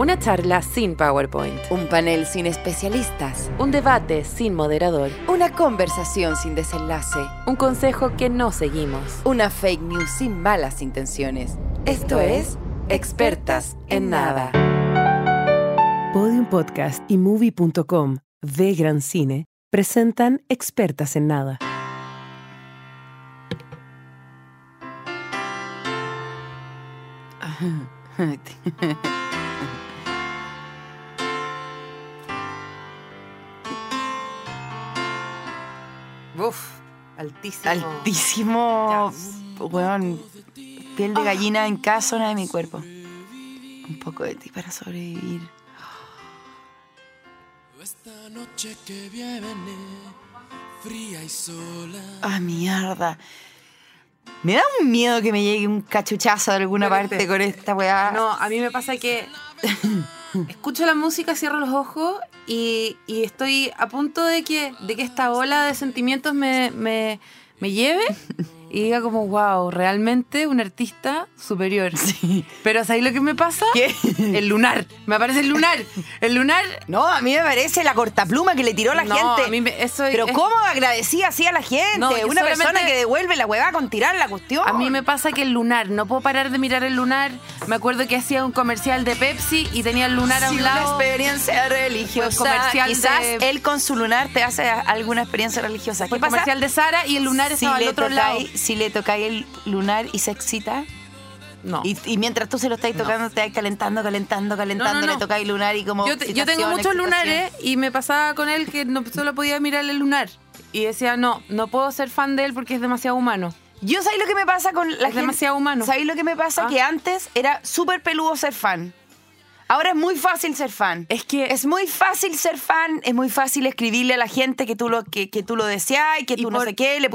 Una charla sin PowerPoint. Un panel sin especialistas. Un debate sin moderador. Una conversación sin desenlace. Un consejo que no seguimos. Una fake news sin malas intenciones. Esto es Expertas en Nada. Podium Podcast y Movie.com de Gran Cine presentan Expertas en Nada. Uf, altísimo. Altísimo, weón. Piel de gallina en cada zona de mi cuerpo. Un poco de ti para sobrevivir. Esta noche que viene, fría y sola. Ah, mierda. Me da un miedo que me llegue un cachuchazo de alguna parte con esta weá. No, a mí me pasa que escucho la música, cierro los ojos y, y estoy a punto de que, de que esta ola de sentimientos me, me, me lleve y diga como, wow, realmente un artista superior. Sí. Pero ¿sabéis lo que me pasa? ¿Qué? El lunar. Me aparece el lunar. El lunar... No, a mí me parece la cortapluma que le tiró la No, gente. a mí me- eso Pero es- ¿cómo agradecía así a la gente? No, Una persona solamente- que devuelve la huevada con tirar la cuestión. A mí me pasa que el lunar, no puedo parar de mirar el lunar. Me acuerdo que hacía un comercial de Pepsi y tenía el lunar a Sí, un una lado. experiencia religiosa. Comercial Quizás de- él con su lunar te hace a- alguna experiencia religiosa. ¿Qué pasa? comercial de Sara y el lunar si estaba al otro lado. Si le tocáis el lunar y se excita. No. Y, y mientras tú se lo estáis tocando, te vais calentando, calentando, calentando, No, no, no. le tocáis el lunar y como. yo, te- yo tengo muchos lunares y me pasaba con él que no solo podía mirar el lunar. Y decía, no, no puedo ser fan de él porque es demasiado humano. Yo sabéis lo que me pasa con la Es gente. demasiado humano. ¿Sabéis lo que me pasa? Ah. Que antes era súper peludo ser fan. Ahora es muy fácil ser fan. Es que- Es muy fácil ser fan, es muy fácil escribirle a la gente que tú lo, que, que tú lo deseas y que Y tú no por- sé qué. Le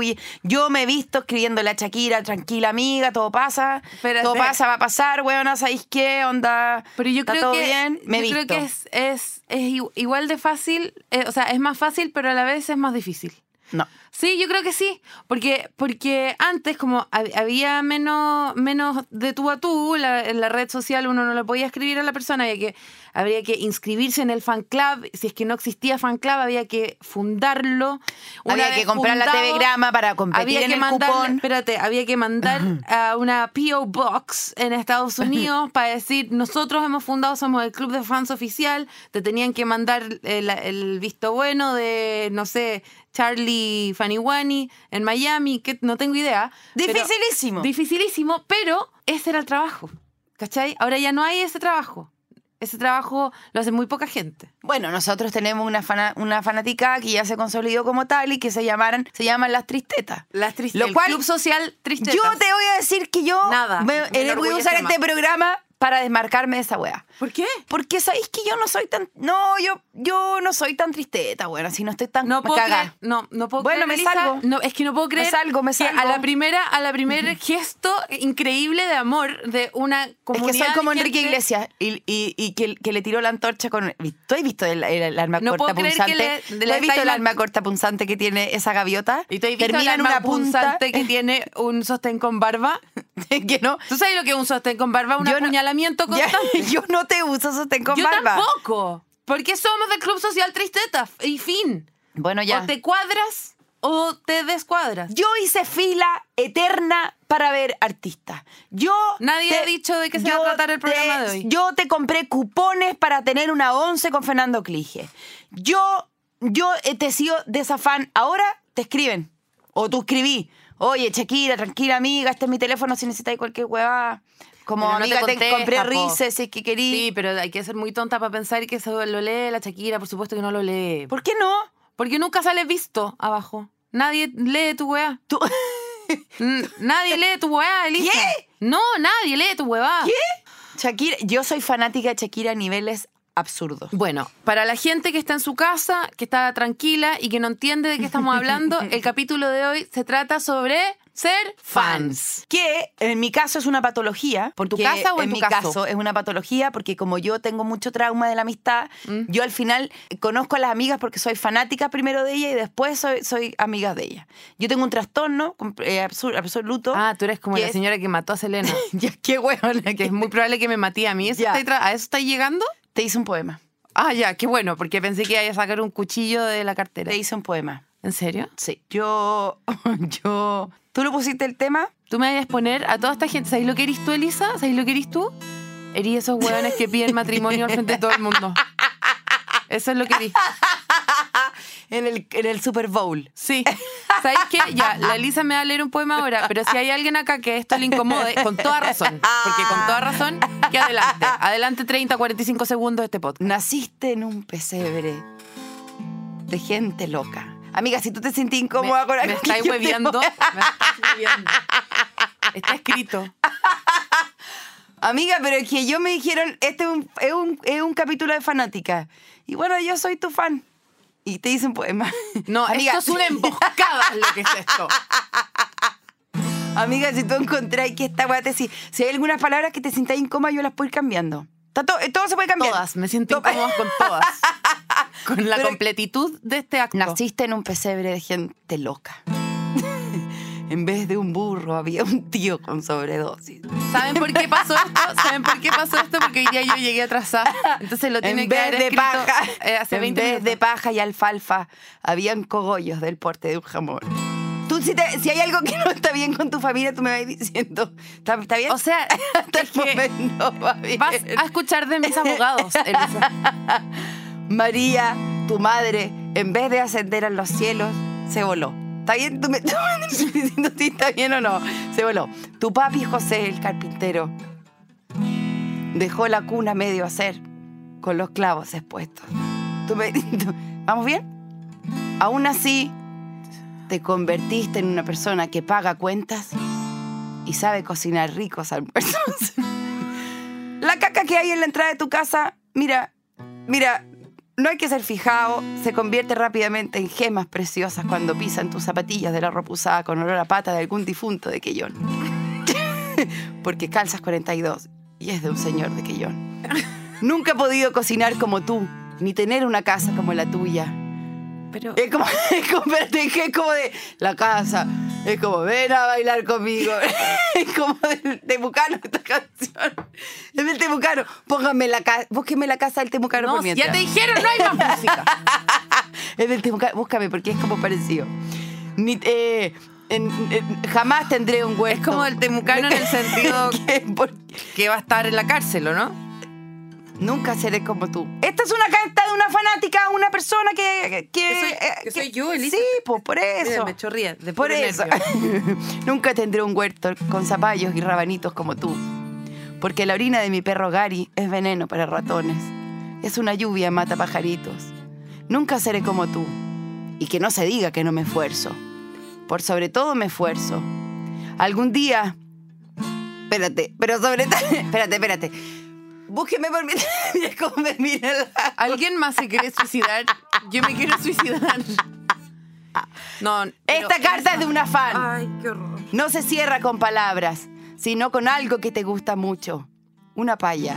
Yo me he visto escribiéndole a Shakira, tranquila amiga, todo pasa. Espérate. Todo pasa, va a pasar, weón, ¿sabéis qué? Onda. Pero yo ¿Está creo todo que, bien? Me yo creo que es, es, es igu- igual de fácil, eh, o sea, es más fácil, pero a la vez es más difícil. No. Sí, yo creo que sí, porque, porque antes como hab- había menos, menos de tú a tú, la- en la red social uno no le podía escribir a la persona, había que, habría que inscribirse en el fan club, si es que no existía fan club había que fundarlo. Una Había que comprar la TV Grama para competir había en que el mandar, cupón. espérate, había que mandar a una PO Box en Estados Unidos para decir, nosotros hemos fundado, somos el club de fans oficial, te tenían que mandar el, el visto bueno de, no sé, Charlie Faniwani en Miami, que no tengo idea. pero- Dificilísimo. dificilísimo, pero ese era el trabajo, ¿cachai? Ahora ya no hay ese trabajo. Ese trabajo lo hace muy poca gente. Bueno, nosotros tenemos una, fana- una fanática que ya se consolidó como tal y que se llamaran, se llaman las tristetas. Las tristes. Lo cual- Club Social Tristeza. Yo te voy a decir que yo Nada, me, me eh, voy a usar este programa para desmarcarme de esa wea. ¿Por qué? Porque sabéis que yo no soy tan. No, yo, yo no soy tan tristeta, bueno, si no estoy tan No puedo creer, no, no puedo Bueno, creer, me salgo. No, es que no puedo creer salgo, me que salgo. a la primera, a la primer gesto increíble de amor de una Es comunidad que soy como Enrique Iglesias y, y- y que, que le tiró la antorcha con. ¿Tú has visto el, el- el arma No corta punzante? le- ¿Tú has visto el arma corta punzante que tiene esa gaviota? Y tú has visto Termina el en una arma punta. punzante que tiene un sostén con barba. que no. ¿Tú sabes lo que es un sostén con barba? Un Yo no- apuñalamiento constante. yo no te uso sostén con Yo barba. tampoco. Porque somos del Club Social Tristeta. Y fin. Bueno, ya. O te cuadras o te descuadras. Yo hice fila eterna para ver artistas. Yo Nadie te- ha dicho de qué se va a tratar el programa te- de hoy. Yo te compré cupones para tener una once con Fernando Clige. Yo, yo eh, te sigo de esa fan. Ahora te escriben. O tú escribí. Oye, Shakira, tranquila amiga, este es mi teléfono si necesitáis cualquier huevada. Como no te amiga, te, compré rices, si es que querí. Sí, pero hay que ser muy tonta para pensar que eso lo lee la Shakira. Por supuesto que no lo lee. ¿Por qué no? Porque nunca sale visto abajo. Nadie lee tu weá. Tú- Mm, Nadie lee tu weá, Elisa. ¿Qué? No, nadie lee tu weá. Shakira, yo soy fanática de Shakira a niveles absurdos. Bueno, para la gente que está en su casa, que está tranquila y que no entiende de qué estamos hablando, el capítulo de hoy se trata sobre ser fans. Que en mi caso es una patología. ¿Por tu que casa o en tu mi caso? caso es una patología porque como yo tengo mucho trauma de la amistad, Mm. yo al final conozco a las amigas porque soy fanática primero de ella y después soy, soy amiga de ella. Yo tengo un trastorno eh, absoluto. Ah, tú eres como la es- señora que mató a Selena. Ya, qué huevona que es muy probable que me maté a mí. ¿Eso Ya. está ¿A eso está llegando? Te hice un poema. Ah, ya, qué bueno, porque pensé que iba a sacar un cuchillo de la cartera. Te hice un poema. ¿En serio? Sí. Yo, yo... ¿Tú lo pusiste el tema? Tú me vayas a exponer a toda esta gente. ¿Sabéis lo que eres tú, Elisa? ¿Sabéis lo que eres tú? Eres esos hueones que piden matrimonio al frente de todo el mundo. Eso es lo que eres. En el, en el Super Bowl. Sí. ¿Sabéis qué? Ya, la Elisa me va a leer un poema ahora, pero si hay alguien acá que esto le incomode, con toda razón, porque con toda razón, que adelante. Adelante 30, 45 segundos de este podcast. Naciste en un pesebre de gente loca. Amiga, si tú te sentís incómoda con me, algo me estáis te hueviando. a- Me estáis hueviando. Está escrito. Amiga, pero es que yo me dijeron, este es un, es un, es un capítulo de fanática. Y bueno, yo soy tu fan. Y te hice un poema. No, amiga, esto es una emboscada lo que es esto. Amiga, si tú encontráis que esta weá te si, si hay algunas palabras que te sintáis incómoda, yo las puedo ir cambiando. Está to- eh, todo se puede cambiar. Todas, me siento To- incómoda con todas. Con la Pero- completitud de este acto. Naciste en un pesebre de gente loca. en vez de un burro había un tío con sobredosis. ¿Saben por qué pasó esto? ¿Saben por qué pasó esto? Porque día yo llegué atrasada. Entonces lo tiene En que vez haber de paja, eh, hace en 20 vez minutos. de paja y alfalfa, habían cogollos del porte de un jamón. Tú, si, te- si hay algo que no está bien con tu familia, tú me vas diciendo, ¿está, está bien? O sea, Hasta el es que momento va bien. vas a escuchar de mis abogados, Elisa. María, tu madre, en vez de ascender a los cielos, se voló. ¿Está bien? ¿Tú me tú diciendo si está bien o no? Se voló. Tu papi José, el carpintero, dejó la cuna medio hacer con los clavos expuestos. ¿Tú me- tú- ¿Vamos bien? Aún así, te convertiste en una persona que paga cuentas y sabe cocinar ricos almuerzos. la caca que hay en la entrada de tu casa, mira, mira, no hay que ser fijado, se convierte rápidamente en gemas preciosas cuando pisan tus zapatillas de la ropa usada con olor a pata de algún difunto de Quellón. Porque calzas 42 y es de un señor de Quellón. Nunca he podido cocinar como tú, ni tener una casa como la tuya. Pero Es como, es como, es como de la casa. Es como, ven a bailar conmigo. Es como del Temucano esta canción. Es del Temucano. Póngame la casa, búsqueme la casa del Temucano no, por mientras. ya te dijeron, no hay más música. Es del Temucano, búscame porque es como parecido. Ni- eh, en- en- jamás tendré un huerto. Es como del temucano en el sentido Que que va a estar en la cárcel, ¿o no? Nunca seré como tú. Esta es una carta de una fanática, una persona que... Que, Que soy- eh, que soy yo, Elisa. Sí, pues por eso. Mira, me chorría de Por eso. Nunca tendré un huerto con zapallos y rabanitos como tú. Porque la orina de mi perro Gary es veneno para ratones. Es una lluvia mata pajaritos. Nunca seré como tú. Y que no se diga que no me esfuerzo. Por sobre todo me esfuerzo. Algún día. Espérate, pero sobre todo. Espérate, espérate. Búsqueme por mi. Mira la- ¿Alguien más se quiere suicidar? Yo me quiero suicidar. No. Esta carta es de una fan. Ay, qué horror. No se cierra con palabras, sino con algo que te gusta mucho. Una paya.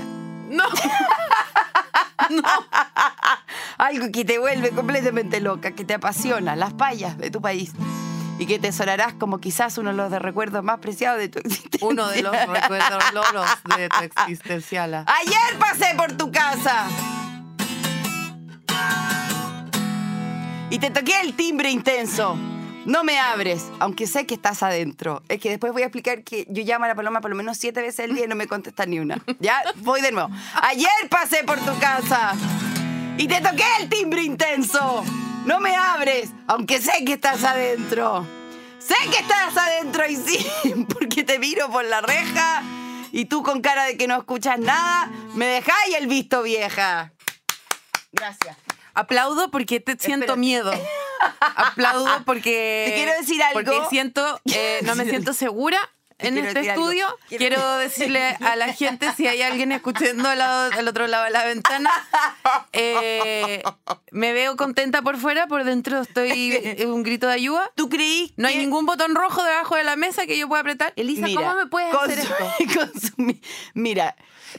No. Algo que te vuelve completamente loca, que te apasiona, las payas de tu país. Y que te sonarás como quizás uno de los de recuerdos más preciados de tu existencia. Uno de los recuerdos loros de tu existencial. Ayer pasé por tu casa. Y te toqué el timbre intenso. No me abres, aunque sé que estás adentro. Es que después voy a explicar que yo llamo a la paloma por lo menos siete veces al día y no me contesta ni una. Ya, voy de nuevo. Ayer pasé por tu casa y te toqué el timbre intenso. No me abres, aunque sé que estás adentro. Sé que estás adentro y sí, porque te miro por la reja y tú con cara de que no escuchas nada, me dejáis el visto vieja. Gracias. Aplaudo porque te siento Espérate. miedo. Aplaudo porque. Te quiero decir algo. Porque siento. eh, no me siento segura en este estudio. Quiero- Quiero decirle a la gente si hay alguien escuchando al, lado- al otro lado de la ventana. eh, me veo contenta por fuera, por dentro estoy un grito de ayuda. ¿Tú creí No hay ningún botón rojo debajo de la mesa que yo pueda apretar. Elisa, Mira, ¿cómo me puedes hacer esto? consumi-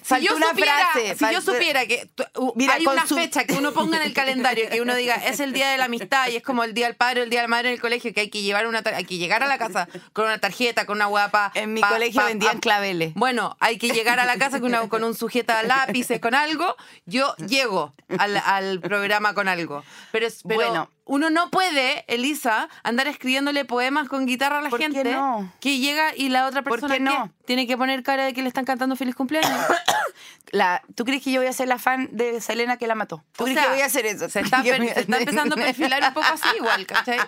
Si yo, una supiera, frase. si yo supiera que Mira, hay una fecha que uno ponga en el calendario, que uno diga es el día de la amistad y es como el día del padre o el día de la madre en el colegio, que hay que llevar una hay que llegar a la casa con una tarjeta, con una guapa. En mi colegio vendían claveles. Bueno, hay que llegar a la casa con, una- con un sujeta lápices, con algo. Yo llego al, al programa con algo. Pero, es- pero Bueno. Uno no puede, Elisa, andar escribiéndole poemas con guitarra a la ¿Por qué gente no? que llega y la otra ¿Por persona qué no? ¿qué? tiene que poner cara de que le están cantando feliz cumpleaños. La, ¿Tú crees que yo voy a ser la fan de Selena que la mató? ¿Tú O crees sea, que voy a hacer eso? Se está, Yo per- me- se está empezando a perfilar un poco así igual, ¿cachai?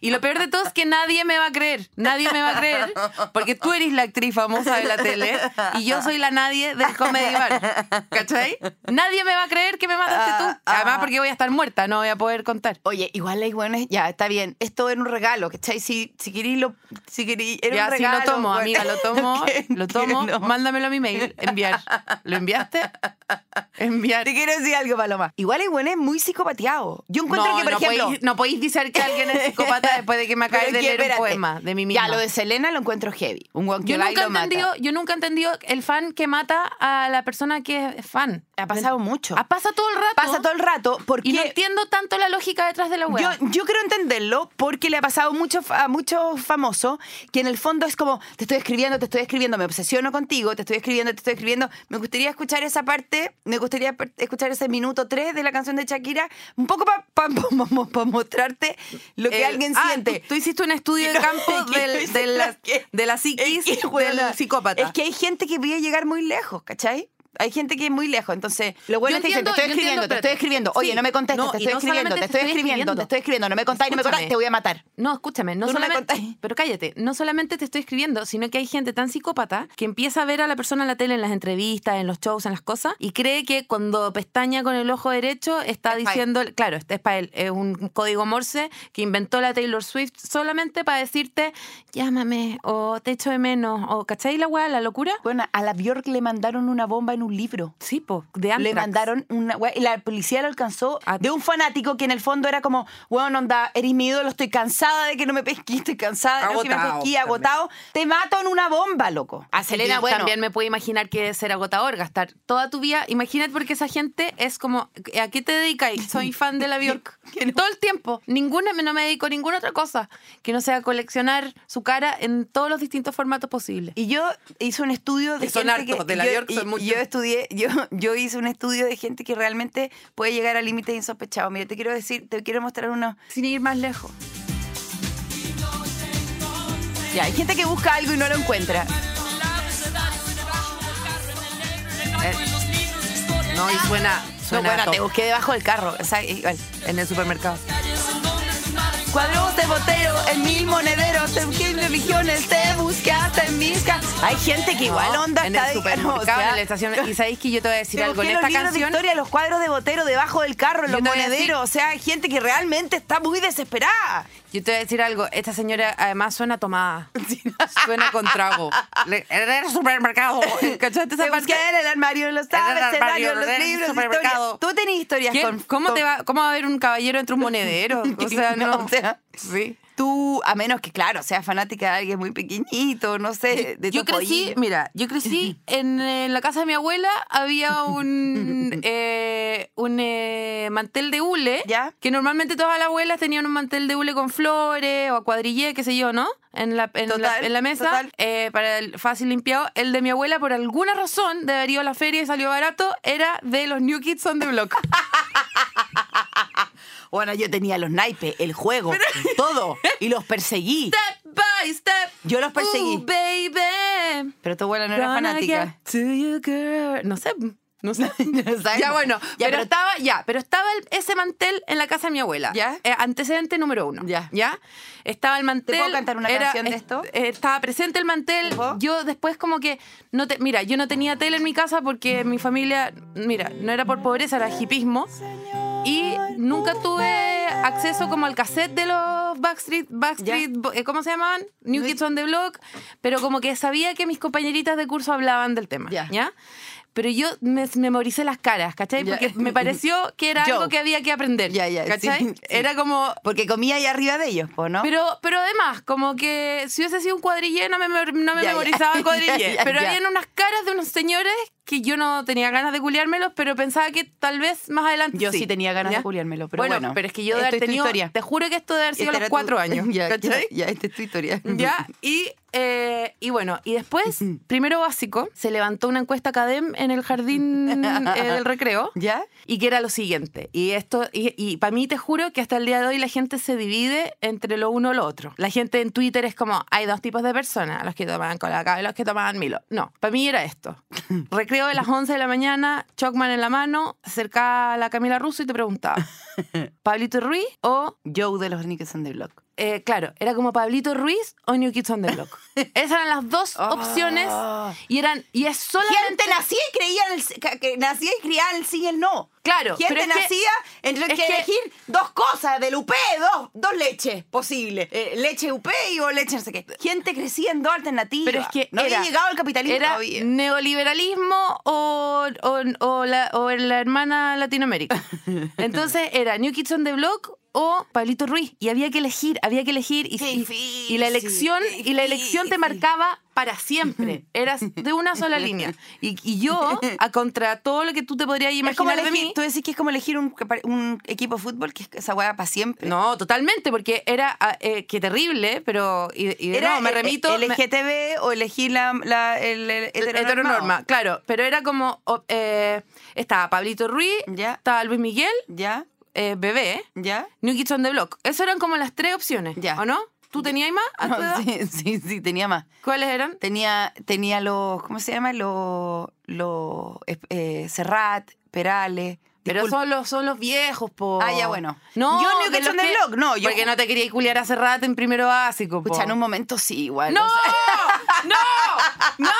Y lo peor de todo es que nadie me va a creer. Nadie me va a creer porque tú eres la actriz famosa de la tele y yo soy la nadie del Comedy Bar, ¿cachai? Nadie me va a creer que me mataste tú. Ah, Además ah. porque voy a estar muerta, no voy a poder contar. Oye, igual hay buenos, ya, está bien. Esto era un regalo, ¿cachai? Si, si querís lo. Si querís, era ya, un sí, regalo. lo tomo, bueno. amiga, lo tomo, ¿Qué? lo tomo, ¿Qué no? mándamelo a mi mail, enviar. ¿Lo enviaste? Enviar. Te quiero decir algo, Paloma. Igual hay buenos muy psicopateados. Yo encuentro no, que, por no ejemplo. podéis, no podéis decir que alguien es psicópata después de que me acabes es de leer espérate. un poema de mí misma. Ya, lo de Selena lo encuentro heavy. Un guan que yo nunca, entendido, yo nunca he entendido el fan que mata a la persona que es fan. Ha pasado mucho. Ah, Pasa todo el rato. Pasa todo el rato porque. Y no entiendo tanto la lógica detrás de la Yo, web. yo creo entenderlo porque le ha pasado mucho, a muchos famosos que en el fondo es como, te estoy escribiendo, te estoy escribiendo, me obsesiono contigo, te estoy escribiendo, te estoy escribiendo. Me gustaría escuchar esa parte, me gustaría escuchar ese minuto 3 de la canción de Shakira, un poco para mostrarte lo que El- alguien ah, siente. Tú, tú hiciste un estudio de campo del- yo de, la, de la psiquis es que, del psicópata. Es que hay gente que puede llegar muy lejos, ¿cachai? Hay gente que es muy lejos, entonces lo bueno Yo es que dicen, te estoy escribiendo, entiendo, te estoy escribiendo. Oye, sí. no me contestes, No, te estoy no escribiendo, te estoy escribiendo, te estoy escribiendo, no me contáis, no me te voy a matar. No, escúchame, no no me solamente. contáis. pero cállate, no solamente te estoy escribiendo, sino que hay gente tan psicópata que empieza a ver a la persona en la tele, en las entrevistas, en los shows, en las cosas, y cree que cuando pestaña con el ojo derecho está Es diciendo. Claro, este es para él. Es un código Morse que inventó la Taylor Swift solamente para decirte, llámame, o te echo de menos, o ¿cachai la weá, la locura? Bueno, a la Bjork le mandaron una bomba en un libro. Sí, po, de Le Anthrax. mandaron una y la policía lo alcanzó Ah. de un fanático que en el fondo era como, bueno, onda, eres mi ídolo, estoy cansada de que no me pesquí, estoy cansada de que no me Agotado pesquí, también. agotado. Te mato en una bomba, loco. A Selena, bueno, también me puedo imaginar que debe ser agotador gastar toda tu vida. Imagínate porque esa gente es como, ¿a qué te dedicas? Soy fan de la Bjork. Todo el tiempo. Ninguna, no me dedico a ninguna otra cosa que no sea coleccionar su cara en todos los distintos formatos posibles. Y yo hice un estudio de Que son gente hartos, que de la yo, Bjork son muchos. yo estudié, yo, yo hice un estudio de gente que realmente puede llegar a límites insospechados. Mira, te quiero decir, te quiero mostrar uno. Sin ir más lejos. Ya, hay gente que busca algo y no lo encuentra. No, y suena, No, suena bueno, te busqué debajo del carro. o sea, igual. en el supermercado. Cuadros de botero, en mil monederos, en mil religiones, te busqué hasta en mis ca- Hay gente que igual No, onda en está el supermercado, o sea, en la estación. Y sabéis que yo te voy a decir algo en esta libros de canción. historia, los cuadros de botero debajo del carro, en los monederos. O sea, hay gente que realmente está muy desesperada. Yo te voy a decir algo. Esta señora además suena tomada. Suena con trago. Le- En el supermercado. ¿Cachaste esa Te parte? busqué en el armario, en los En el armario, los en el libros de supermercado. historia. Tú tenés historias ¿Qué? con... ¿Cómo, te va, ¿Cómo va a haber un caballero entre un monedero? O sea, no. No, o sea, sí. Tú, a menos que, claro, seas fanática de alguien muy pequeñito, no sé, de Yo tu crecí, pollillo. mira, yo crecí en, la casa de mi abuela, había un, eh, un eh, mantel de hule, ¿Ya? que normalmente todas las abuelas tenían un mantel de hule con flores o a cuadrille, qué sé yo, ¿no? En la, en la, en la mesa, eh, para el fácil limpiado. El de mi abuela, por alguna razón, de haber ido a la feria y salió barato, era de los New Kids on the Block. Bueno, yo tenía los naipes, el juego, todo, y los perseguí. step by step. Yo los perseguí. Ooh, baby. Pero tu abuela no era fanática. you, girl. No sé, no sé. No. Ya bueno, Ya, pero, pero- estaba ya, pero estaba el- ese mantel en la casa de mi abuela. Ya. Eh, antecedente número uno. Ya. Ya. Estaba el mantel. puedo cantar una canción de esto? eh, estaba presente el mantel. Yo después como que no te, mira, yo no tenía tele en mi casa porque mi familia, mira, no era por pobreza, era hipismo. Y nunca tuve acceso como al cassette de los Backstreet, Backstreet, eh, ¿cómo se llamaban? New Kids on the Block, pero como que sabía que mis compañeritas de curso hablaban del tema, Ya. ¿ya? Pero yo me memoricé las caras, ¿cachai? Ya. Porque me pareció que era Yo. algo que había que aprender, ya, sí, ¿cachai? sí. Era como... Porque comía ahí arriba de ellos, ¿no? Pero, pero además, como que si hubiese sido un cuadrillé, no me, no me memorizaba el cuadrillé. Pero habían unas caras de unos señores que yo no tenía ganas de culiármelos, pero pensaba que tal vez más adelante Yo sí tenía ganas de culiármelo, pero bueno, pero es que yo de haber tenido... Te juro que esto de haber sido a los cuatro tu- años. Ya, ya, ¿cachai? ya, esta es tu historia. ¿Ya? Y, eh, y bueno, y después, primero básico, se levantó una encuesta academ en el jardín eh, del recreo. ¿Ya? Y que era lo siguiente. Y esto, y, para mí te juro que hasta el día de hoy la gente se divide entre lo uno o lo otro. La gente en Twitter es como, hay dos tipos de personas, los que toman colacao y los que toman Milo. No, para mí era esto. Recreo de las 11 de la mañana, Chocman en la mano, se acercaba a la Camila Russo y te preguntaba, ¿Pablito Ruiz o Joe de los Nickels on the Block. Eh, claro, era como Pablito Ruiz o New Kids on the Block. Esas eran las dos opciones y eran y es solamente Gente nacía y creía en el, que- nacía y en el sí y el no. Claro, Gente pero es que- nacía entre que, que- elegir dos cosas del UP, dos, dos leches posibles. Eh, leche UP y o leche no sé qué. Gente crecía en dos alternativas. Pero es que no era- había llegado el capitalismo era todavía. neoliberalismo o, o, o la, o la hermana Latinoamérica. Entonces era New Kids on the Block o Pablito Ruiz y había que elegir, había que elegir y, difícil, y la elección y la elección te marcaba para siempre. Eras de una sola línea. Y, y yo, a contra todo lo que tú te podrías imaginar de elegir, mí, tú decís que es como elegir un, un equipo de fútbol, que es esa hueá para siempre. no, totalmente, porque era ah, eh, que terrible, pero y, y de Era nuevo me eh, remito eh, LGTB o elegir la, la- el, el heteronormado. heteronorma, claro, pero era como o- eh, estaba Pablito Ruiz, Ya. estaba Luis Miguel, ¿Ya? Eh, Bebé, ¿Ya? New Kids on the Block. Esas eran como las tres opciones, Ya. ¿o no? ¿Tú tenías más? a tu edad? sí, sí, sí, tenía más. ¿Cuáles eran? Tenía, tenía los, ¿cómo se llama? Los, los eh, Serrat, Perales. Pero Disculpa. son los, son los viejos, po. Ah, ya, bueno. No, Yo New de Kids los on the que- Block, no, yo- Porque no te quería culiar hace rato en primero básico, po. Pucha, en un momento sí, igual. ¡No! o sea. ¡No! ¡No!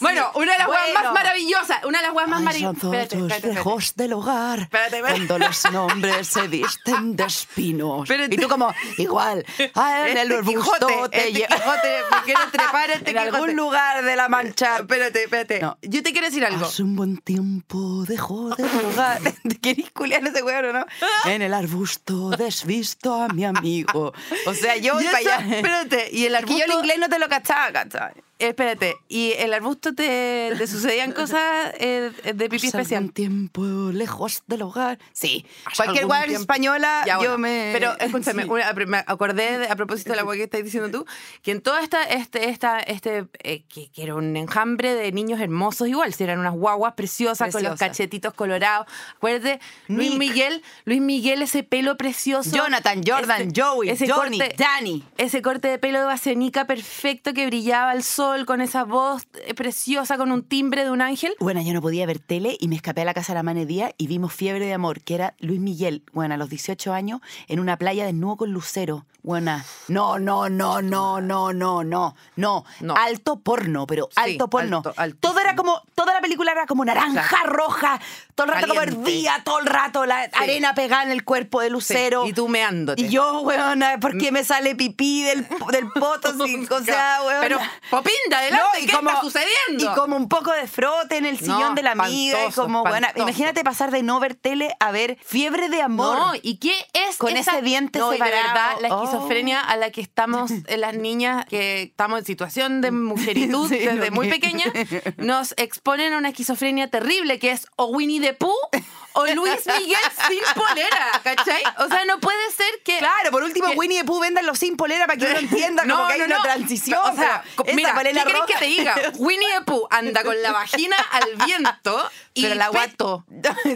Bueno, una de las weas bueno. más maravillosas. Una de las weas más maravillosas. lejos del hogar. Espérate, espérate. Cuando los nombres se visten de espinos. Espérate. Y tú como, igual, en el Este arbusto Quijote, te este Quijote, me quiero trepar a este En Quijote. algún lugar de la mancha. Espérate, espérate. No. Yo te quiero decir algo. Hace un buen tiempo dejó de jugar. ¿Te querís culiar ese weón o no? En el arbusto desvisto a mi amigo. O sea, yo voy Y para allá. Espérate, y el Es que yo el arbusto... inglés no te lo cachaba, ¿cachai? Espérate, y el arbusto te, te sucedían cosas eh, de pipí especial. algún tiempo lejos del hogar. Sí. Cualquier tiempo. española, Ya, yo bueno, me... Pero escúchame, Sí. una- me acordé de- a propósito de la hueá que estás diciendo tú, que en toda esta, este, esta, este, eh, que, que era un enjambre de niños hermosos igual, si eran unas guaguas preciosas, con los cachetitos colorados. Acuérdate, Luis. Miguel, Luis Miguel, ese pelo precioso. Jonathan, Jordan, ese- Joey, ese Johnny, corte- Danny. Ese corte de pelo de basenica perfecto que brillaba al sol con esa voz eh, preciosa, con un timbre de un ángel. Bueno, yo no podía ver tele y me escapé a la casa de la Mane Díaz y vimos Fiebre de Amor, que era Luis Miguel, bueno, a los 18 años, en una playa desnudo con lucero. Buena. No, no, no, no, no, no, no, no. No. Alto porno, pero Sí, alto porno. alto, todo era como, toda la película era como naranja, roja, todo el rato como Caliente. hervía, todo el rato la arena pegada en el cuerpo de lucero. Y tú meándote. Y yo, weona, ¿por qué me sale pipí del, del poto? O sea, weona. Pero, Popinda, adelante, No, y ¿qué como- está sucediendo? Y como un poco de frote en el sillón No, de la amiga. Y como, espantoso. imagínate pasar de no ver tele a ver fiebre de amor. No, ¿y qué es Con esa- ese diente no, y de separado. verdad, la Oh. Esquizofrenia a la que estamos eh, las niñas que estamos en situación de mujeritud Sí, desde no, muy que- pequeña, nos exponen a una esquizofrenia terrible que es o Winnie the Pooh o Luis Miguel sin polera, ¿cachai? O sea, no puede ser que... Claro, por último, que- Winnie the Pooh vendanlo sin polera para que uno entienda como que hay una transición. O sea, esa mira, ¿qué querés que te diga? Winnie the Pooh anda con la vagina al viento y pero la guat- peto.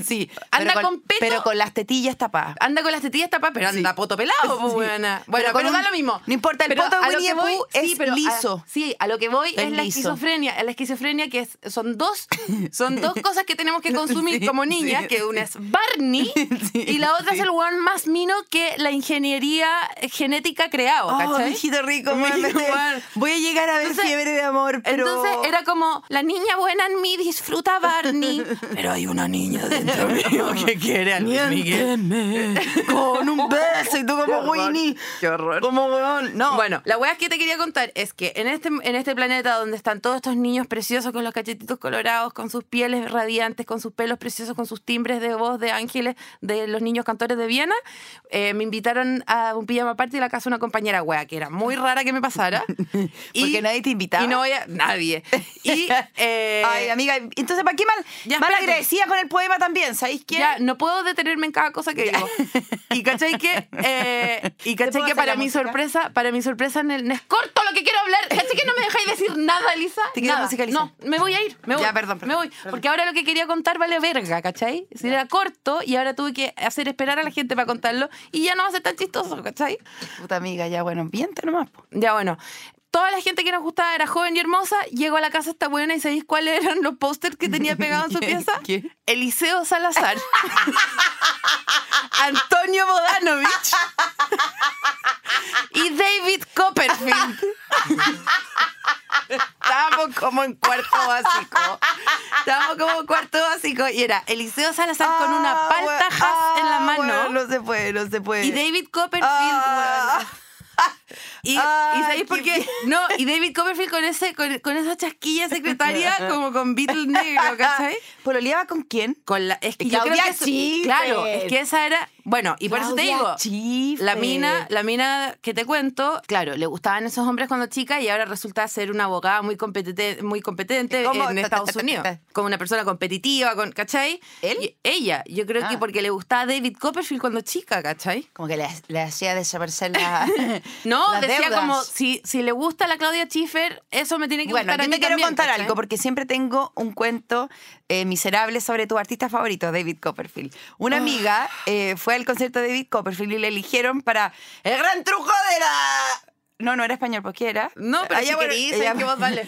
sí. Anda pero con peto. Pero con las tetillas tapadas. Anda con las tetillas tapadas, pero anda Sí. poto pelado, pues, Sí. buena. Bueno, Pero pero, da un- lo mismo. no importa, el Pero poto de a lo Winnie que the sí, es a- liso. sí, a lo que voy Es es la esquizofrenia. Es la esquizofrenia que es- son dos son dos cosas que tenemos que consumir Sí, como niñas, sí. que una es Barney y la otra es el one más mino que la ingeniería genética creado, Oh, ¿cachai? mijito rico, Mijito. Voy a llegar a ver Entonces, chévere de amor, pero... Entonces era como, la niña buena en mí disfruta Barney, pero hay una niña dentro mío que quiere a Luis Miguel. Con un beso y tú como Winnie. Qué horror. Como weón. No. Bueno, la weá que te quería contar es que en este, en este planeta donde están todos estos niños preciosos con los cachetitos colorados, con sus pieles radiantes, con sus pelos preciosos, con sus timbres de voz de ángeles de los niños cantores de Viena, eh, me invitaron a un pijama party a la casa de una compañera wea, que era muy rara que me pasara. Porque nadie te invitaba. Y no voy a... Nadie. Y... eh, Ay, amiga, entonces, ¿para qué mal, Ya, mal espérate. agradecida con el poema también? ¿Sabéis qué? Ya, no puedo detenerme en cada cosa que digo. Y cachai que, eh, y ¿Te cachai puedo que para mi música? sorpresa, para mi sorpresa en el es corto lo que quiero hablar. Cachai que no me dejáis decir nada, Elisa. Te quiero musicalizar. No, me voy a ir, me voy. Ya, perdón, perdón, me voy. perdón. Porque ahora lo que quería contar vale verga, ¿cachai? Si era corto y ahora tuve que hacer esperar a la gente para contarlo y ya no va a ser tan chistoso, ¿cachai? Puta amiga, ya bueno, viente nomás. po. Ya bueno. Toda la gente que nos gustaba era joven y hermosa. Llegó a la casa esta buena y ¿sabéis cuáles eran los pósters que tenía pegados en su pieza? ¿Quién? Eliseo Salazar. Antonio Bodanovich. y David Copperfield. Estábamos como en cuarto básico. Estábamos como en cuarto básico. Y era Eliseo Salazar con una Ah, palta bueno, Haas en la ah, mano. bueno, no se puede, no se puede. Y David Copperfield, Ah. weona. Y, Ay, y ¿sabéis por qué? No, y David Copperfield con ese con, con esa chasquilla secretaria como con Beatle negro, ¿cachai? ¿Pololeaba con quién? Con la, es que yo creo que eso-. Claro, es que esa era. Bueno, y por eso te digo. Schiffer. La mina, la mina que te cuento, claro, le gustaban esos hombres cuando chica y ahora resulta ser una abogada muy competente, muy competente ¿Cómo? en Ta, ta, Estados ta, ta, Unidos. Como una persona competitiva, con, ¿cachai? ¿Él? Y ella, yo creo que Ah. porque le gustaba David Copperfield cuando chica, ¿cachai? Como que le, le hacía desaparecer la. No, las decía deudas. como, si, si le gusta la Claudia Schiffer, eso me tiene que Bueno, gustar a yo mí te quiero también, contar ¿cachai? algo porque siempre tengo un cuento eh, miserable sobre tu artista favorito, David Copperfield. Una Ah. amiga eh, fue al concierto de David Copperfield y le eligieron para el gran truco de la. No, no era español, ¿por qué era? No, pero si querís, ella- ¿en qué voz vale?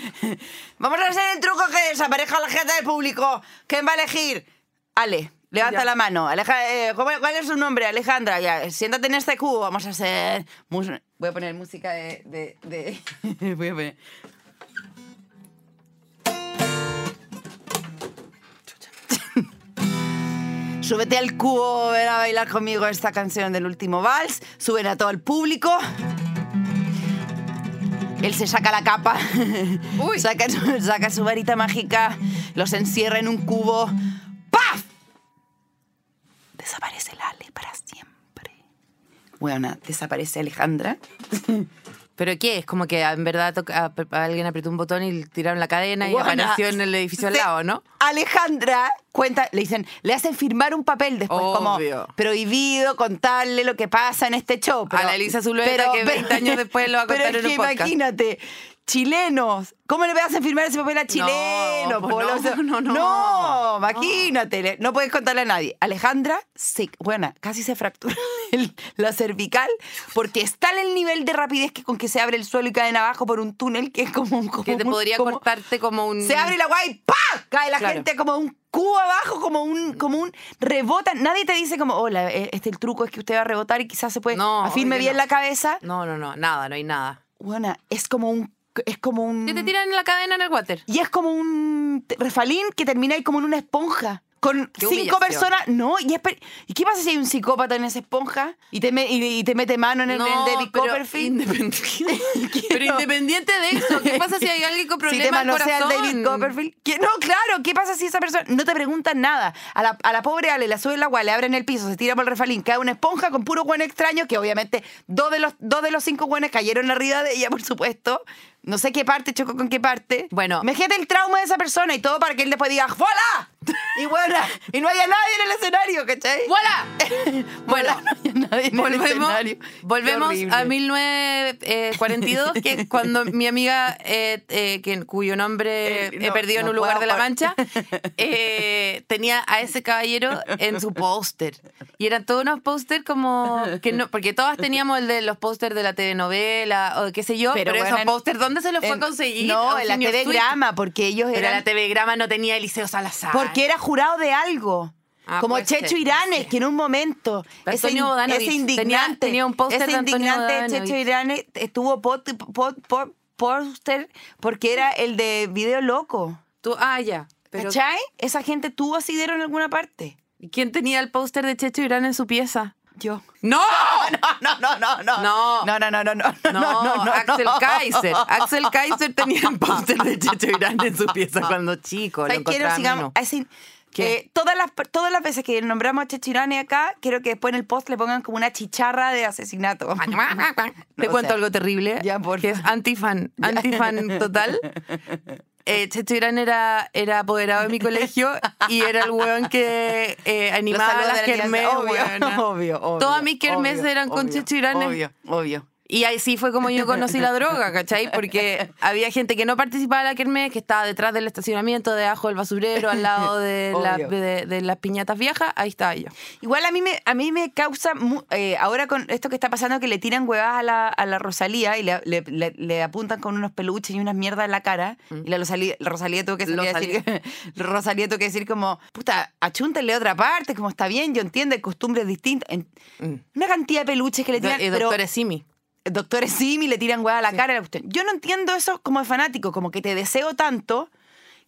Vamos a hacer el truco que desapareja a la gente del público. ¿Quién va a elegir? Ale. Levanta Ya. la mano. Aleja- eh, ¿cómo- ¿Cuál es su nombre? Alejandra. Ya, siéntate en este cubo. Vamos a hacer. Voy a poner música de. de- de- Voy a poner. Súbete al cubo, ven a bailar conmigo esta canción del último vals. Suben a todo el público. Él se saca la capa, Uy. saca, su- saca su varita mágica, los encierra en un cubo. ¡Paf! Desaparece la Ale para siempre. Bueno, desaparece Alejandra. ¿Pero qué? Es como que en verdad toca- alguien apretó un botón y tiraron la cadena y apareció en el edificio al lado, ¿no? Alejandra cuenta, le dicen, le hacen firmar un papel después, Obvio. como prohibido contarle lo que pasa en este show. A la Elisa Zulueta, que 20 años después lo va a pero contar es en un que podcast. imagínate, chilenos, ¿cómo le hacen firmar ese papel a chilenos? pues no, O sea, no, no. No, imagínate, no puedes contarle a nadie. Alejandra, se, bueno, casi se fractura el- la cervical porque está en el nivel de rapidez que con que se abre el suelo y caen abajo por un túnel que es como un... como Que te podría como- cortarte como un... se abre la guay ¡pa! Cae la Claro. gente como un cubo abajo, como un, como un rebota. Nadie te dice como, hola, eh, este el truco es que usted va a rebotar y quizás se puede No, afirme bien la cabeza. No, no, no, nada, no hay nada. Bueno, es como un es como un Que te tiran la cadena en el water. y es como un refalín que termina ahí como en una esponja. Con Qué cinco humillación. personas, no, y, ¿y qué pasa si hay un psicópata en esa esponja y te, me- y, y te mete mano en el, pero Copperfield? independiente, pero independiente de eso, ¿qué pasa si hay alguien con Si problemas te al corazón? David Copperfield. ¿Qué? No, claro, ¿qué pasa si esa persona no te preguntan nada? A la, a la pobre Ale la sube el agua, le abren el piso, se tira por el refalín, cae una esponja con puro buen extraño, que obviamente dos de los, dos de los cinco buenos cayeron arriba de ella, por supuesto. No sé qué parte chocó con qué parte. Bueno. Imagínate el trauma de esa persona y todo para que él después diga ¡Voilà! Y bueno, y no haya nadie en el escenario, ¿cachai? ¡Voilà! Bueno, no haya nadie en el volvemos, escenario. Qué volvemos a 1942, que es cuando mi amiga, eh, eh, que- cuyo nombre Eh, he no, perdido en un lugar de la Mancha, eh, tenía a ese caballero en su póster. Y eran todos unos póster como que no, porque todas teníamos el de los pósters de la telenovela o qué sé yo, pero, bueno, esos pósters, ¿dónde se los fue a conseguir? No, un en la TV suite. Grama, porque ellos Pero eran... la TV Grama no tenía Eliseo Salazar. Porque era jurado de algo. Ah, como puede Checho ser, Iranes, que en un momento. Ese, ese tenía- indignante. tenía un póster ese de indignante Bodanovich. Checho Iranes estuvo pot- pot- pot- póster porque era el de Video Loco. Tú, ah, ya. Pero, ¿Cachai? Esa gente tuvo asidero en alguna parte. ¿Quién tenía el póster de Checho Irán en su pieza? Yo. ¡No! No, no, no, no. No. No, no, no, no, no. No, Axel Kaiser. Axel Kaiser tenía el póster de Checho Irán en su pieza cuando chico. Lo ¿Qué? eh, todas, las, todas las veces que nombramos a Chechirane acá, quiero que después en el post le pongan como una chicharra de asesinato. Te O cuento sea, algo terrible. ya, es antifan. Antifan total. Eh, Checho Irán era, era apoderado de mi colegio y era el weón que eh, animaba las la kermés. Obvio, obvio, obvio. Todas mis kermés obvio, eran con obvio, Checho Irán. Obvio, obvio. Y ahí sí fue como yo conocí la droga, ¿cachai? Porque había gente que no participaba de la kermés, que estaba detrás del estacionamiento, debajo del basurero, al lado de, la- de- de las piñatas viejas. Ahí estaba yo. Igual a mí me, a mí me causa, eh, ahora con esto que está pasando, que le tiran huevadas a la, a la Rosalía y le, le- le- le apuntan con unos peluches y unas mierdas en la cara. Y la Rosalía, la Rosalía tuvo que salir a decir, Rosalía tuvo que decir como, puta, achúntenle otra parte, como está bien, yo entiendo, costumbres distintas. En- Una cantidad de peluches que le tiran. Y pero- Simi. Doctores Simi le tiran hueá a la cara. la cuestión. Yo no entiendo eso como de fanático, como que te deseo tanto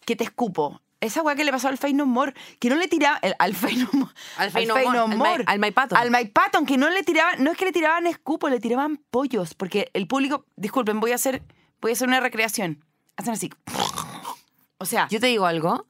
que te escupo. Esa weá que le pasó al Fey No More, que no le tiraba. el- al Fey No More. Al Fey No More, al Mike- al Mike Patton. Al Mike Patton, que no le tiraban. No es que le tiraban escupo, le tiraban pollos. Porque el público. Disculpen, voy a hacer, voy a hacer una recreación. Hacen así. O sea, Yo te digo algo.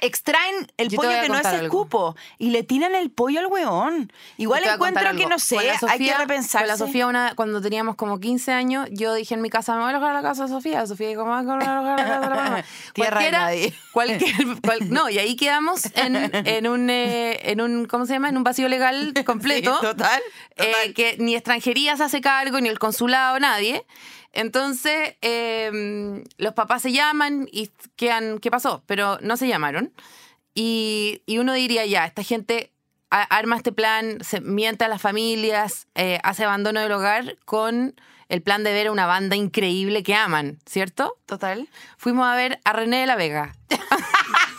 Extraen el Yo pollo que no es algo. escupo y le tiran el pollo al weón. Igual encuentro que no sé, hay que repensar. Con la Sofía, una, cuando teníamos como 15 años, yo dije en mi casa, me voy a alojar a la casa de Sofía. Sofía dijo, me voy a alojar a la casa de la mamá. Tierra de nadie. Cualquier, cual- no, y ahí quedamos en, en un, eh, en un, ¿cómo se llama? En un vacío legal completo. Sí, total, Eh, total. que ni extranjería se hace cargo, ni el consulado, nadie. Entonces, eh, los papás se llaman y quedan, ¿qué pasó? Pero no se llamaron. Y, y uno diría, ya, esta gente a- arma este plan, se miente a las familias, eh, hace abandono del hogar con el plan de ver a una banda increíble que aman, ¿cierto? Total. Fuimos a ver a René de la Vega.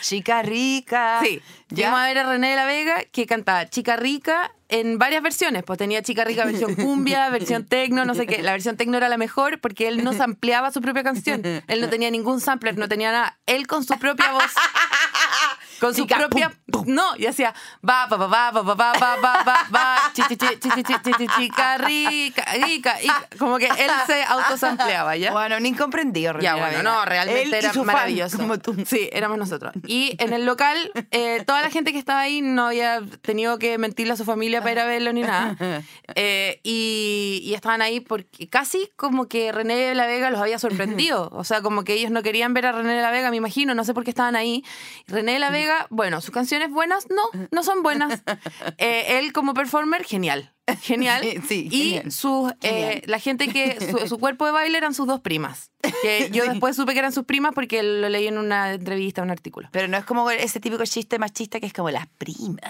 Chica rica. Sí, fuimos a ver a René de la Vega que cantaba Chica Rica en varias versiones. Pues tenía Chica Rica versión cumbia, versión tecno, no sé qué. La versión tecno era la mejor porque él no sampleaba su propia canción. Él no tenía ningún sampler, no tenía nada. Él con su propia voz. Con su propia. No, y hacía va, pa, pa, chi, chi, chi, chi, chi, chi, chi, chi, chica rica, rica, y como que él se autosampleaba, ¿ya? Bueno, un incomprendido. Ya, bueno, no, realmente era maravilloso. como tú. Sí, éramos nosotros. Y en el local, eh, toda la gente que estaba ahí no había tenido que mentirle a su familia para ir a verlo ni nada. Eh, y, y estaban ahí porque casi como que René de la Vega los había sorprendido. O sea, como que ellos no querían ver a René de la Vega, me imagino, no sé por qué estaban ahí. René de la Vega, bueno, sus canciones buenas, no, no son buenas. Eh, él como performer, genial. Genial. Sí, y genial. sus, eh, la gente que su, su cuerpo de baile eran sus dos primas. Que yo después supe que eran sus primas porque lo leí en una entrevista, un artículo. Pero no es como ese típico chiste machista que es como las primas.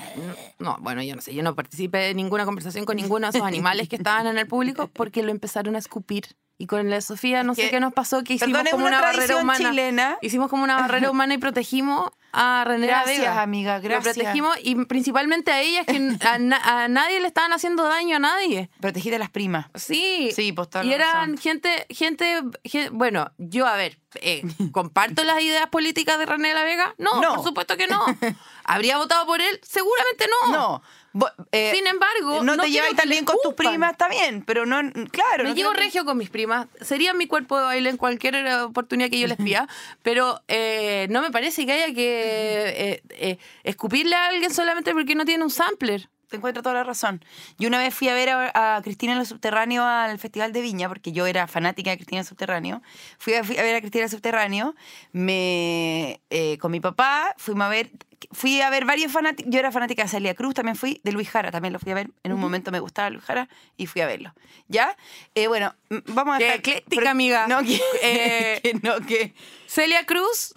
No, bueno, yo no sé, yo no participé de ninguna conversación con ninguno de esos animales que estaban en el público porque lo empezaron a escupir. Y con la Sofía, no sé qué nos pasó, que hicimos Perdón, como una una, barrera humana. chilena. Hicimos como una barrera humana y protegimos a René Gracias, Vega. amiga, Lo gracias. protegimos y principalmente a ellas, que a, na- a nadie le estaban haciendo daño a nadie. Protegiste a las primas. Sí. Sí, pues, Y eran razón. gente, gente, gen- bueno, yo, a ver, eh, ¿comparto las ideas políticas de René de la Vega? No, No. por supuesto que no. ¿Habría votado por él? Seguramente no. No. Bo- eh, Sin embargo, no, no te llevas tan bien con tus primas, está bien, pero no, claro. Me no llevo regio con mis primas. Sería mi cuerpo de baile en cualquier eh, oportunidad que yo les pida. pero eh, no me parece que haya que eh, eh, escupirle a alguien solamente porque no tiene un sampler. Te encuentro toda la razón. Yo una vez fui a ver a, a Cristina en los Subterráneos al Festival de Viña, porque yo era fanática de Cristina en los Subterráneos. Fui a, fui a ver a Cristina en los Subterráneos me, eh, con mi papá, fuimos a ver, fui a ver varios fanáticos. Yo era fanática de Celia Cruz, también fui, de Luis Jara, también lo fui a ver. En un momento me gustaba Luis Jara y fui a verlo. ¿Ya? Eh, bueno, vamos a Qué ecléctica, pero- amiga. No, que, Eh, que no, que. Celia Cruz,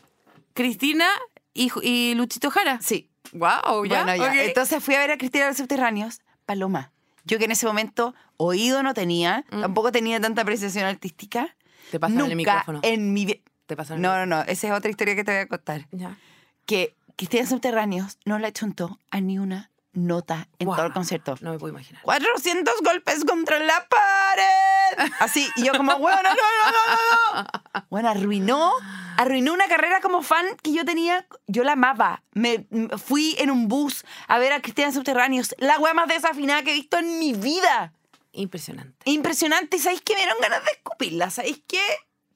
Cristina y, y Luchito Jara. Sí. Wow, ya. Bueno, ya. Entonces fui a ver a Cristina de los Subterráneos, Paloma. Yo que en ese momento oído no tenía, tampoco tenía tanta apreciación artística. Mm. Te pasaron Nunca el micrófono. en mi vida. Te pasaron el No, no, no. Esa es otra historia que te voy a contar. Ya. Que Cristina de los Subterráneos no la chuntó a ni una nota en todo el concierto. No me puedo imaginar. 400 golpes contra la pared. Así, y yo como, bueno, no, no, no, no, no. Bueno, arruinó, arruinó una carrera como fan que yo tenía, yo la amaba. Me fui en un bus a ver a Cristian Subterráneos, la wea más desafinada que he visto en mi vida. Impresionante. Impresionante, y ¿sabéis que me dieron ganas de escupirla? ¿Sabéis qué?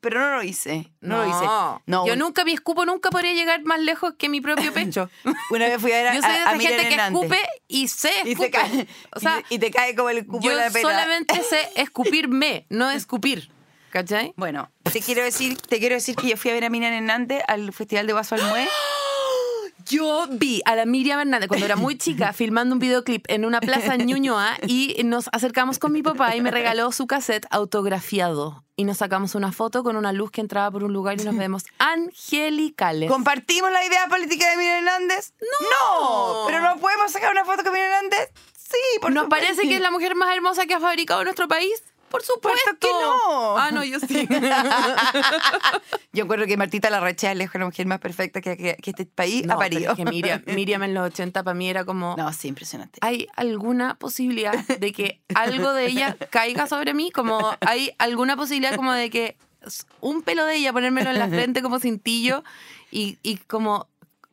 Pero no lo hice, no, lo hice. No, Yo nunca, mi escupo nunca podría llegar más lejos que mi propio pecho. Una vez fui a ver a, Yo soy de esa a gente que Hernández. escupe y sé y escupe. cae, O sea, y, y te cae como el cupo yo de la pena. solamente sé escupirme, no escupir. ¿Cachai? Bueno, te quiero decir, te quiero decir que yo fui a ver a Miriam Hernández al Festival de Guaso Almué. Yo vi a la Miriam Hernández cuando era muy chica filmando un videoclip en una plaza en Ñuñoa y nos acercamos con mi papá y me regaló su cassette autografiado. Y nos sacamos una foto con una luz que entraba por un lugar y nos vemos angelicales. ¿Compartimos la idea política de Miriam Hernández? No. ¿Pero no podemos sacar una foto con Miriam Hernández? Sí, por ¿Nos parece que es la mujer más hermosa que ha fabricado nuestro país? Por supuesto que no. Ah, no, yo sí. Yo encuentro que Martita Larrachea es lejos la mujer más perfecta que, que- que este país No, ha parido. es que Miriam, Miriam en los 80 para mí era como... No, sí, impresionante. ¿Hay alguna posibilidad de que algo de ella caiga sobre mí? Como hay alguna posibilidad como de que un pelo de ella ponérmelo en la frente como cintillo y, y como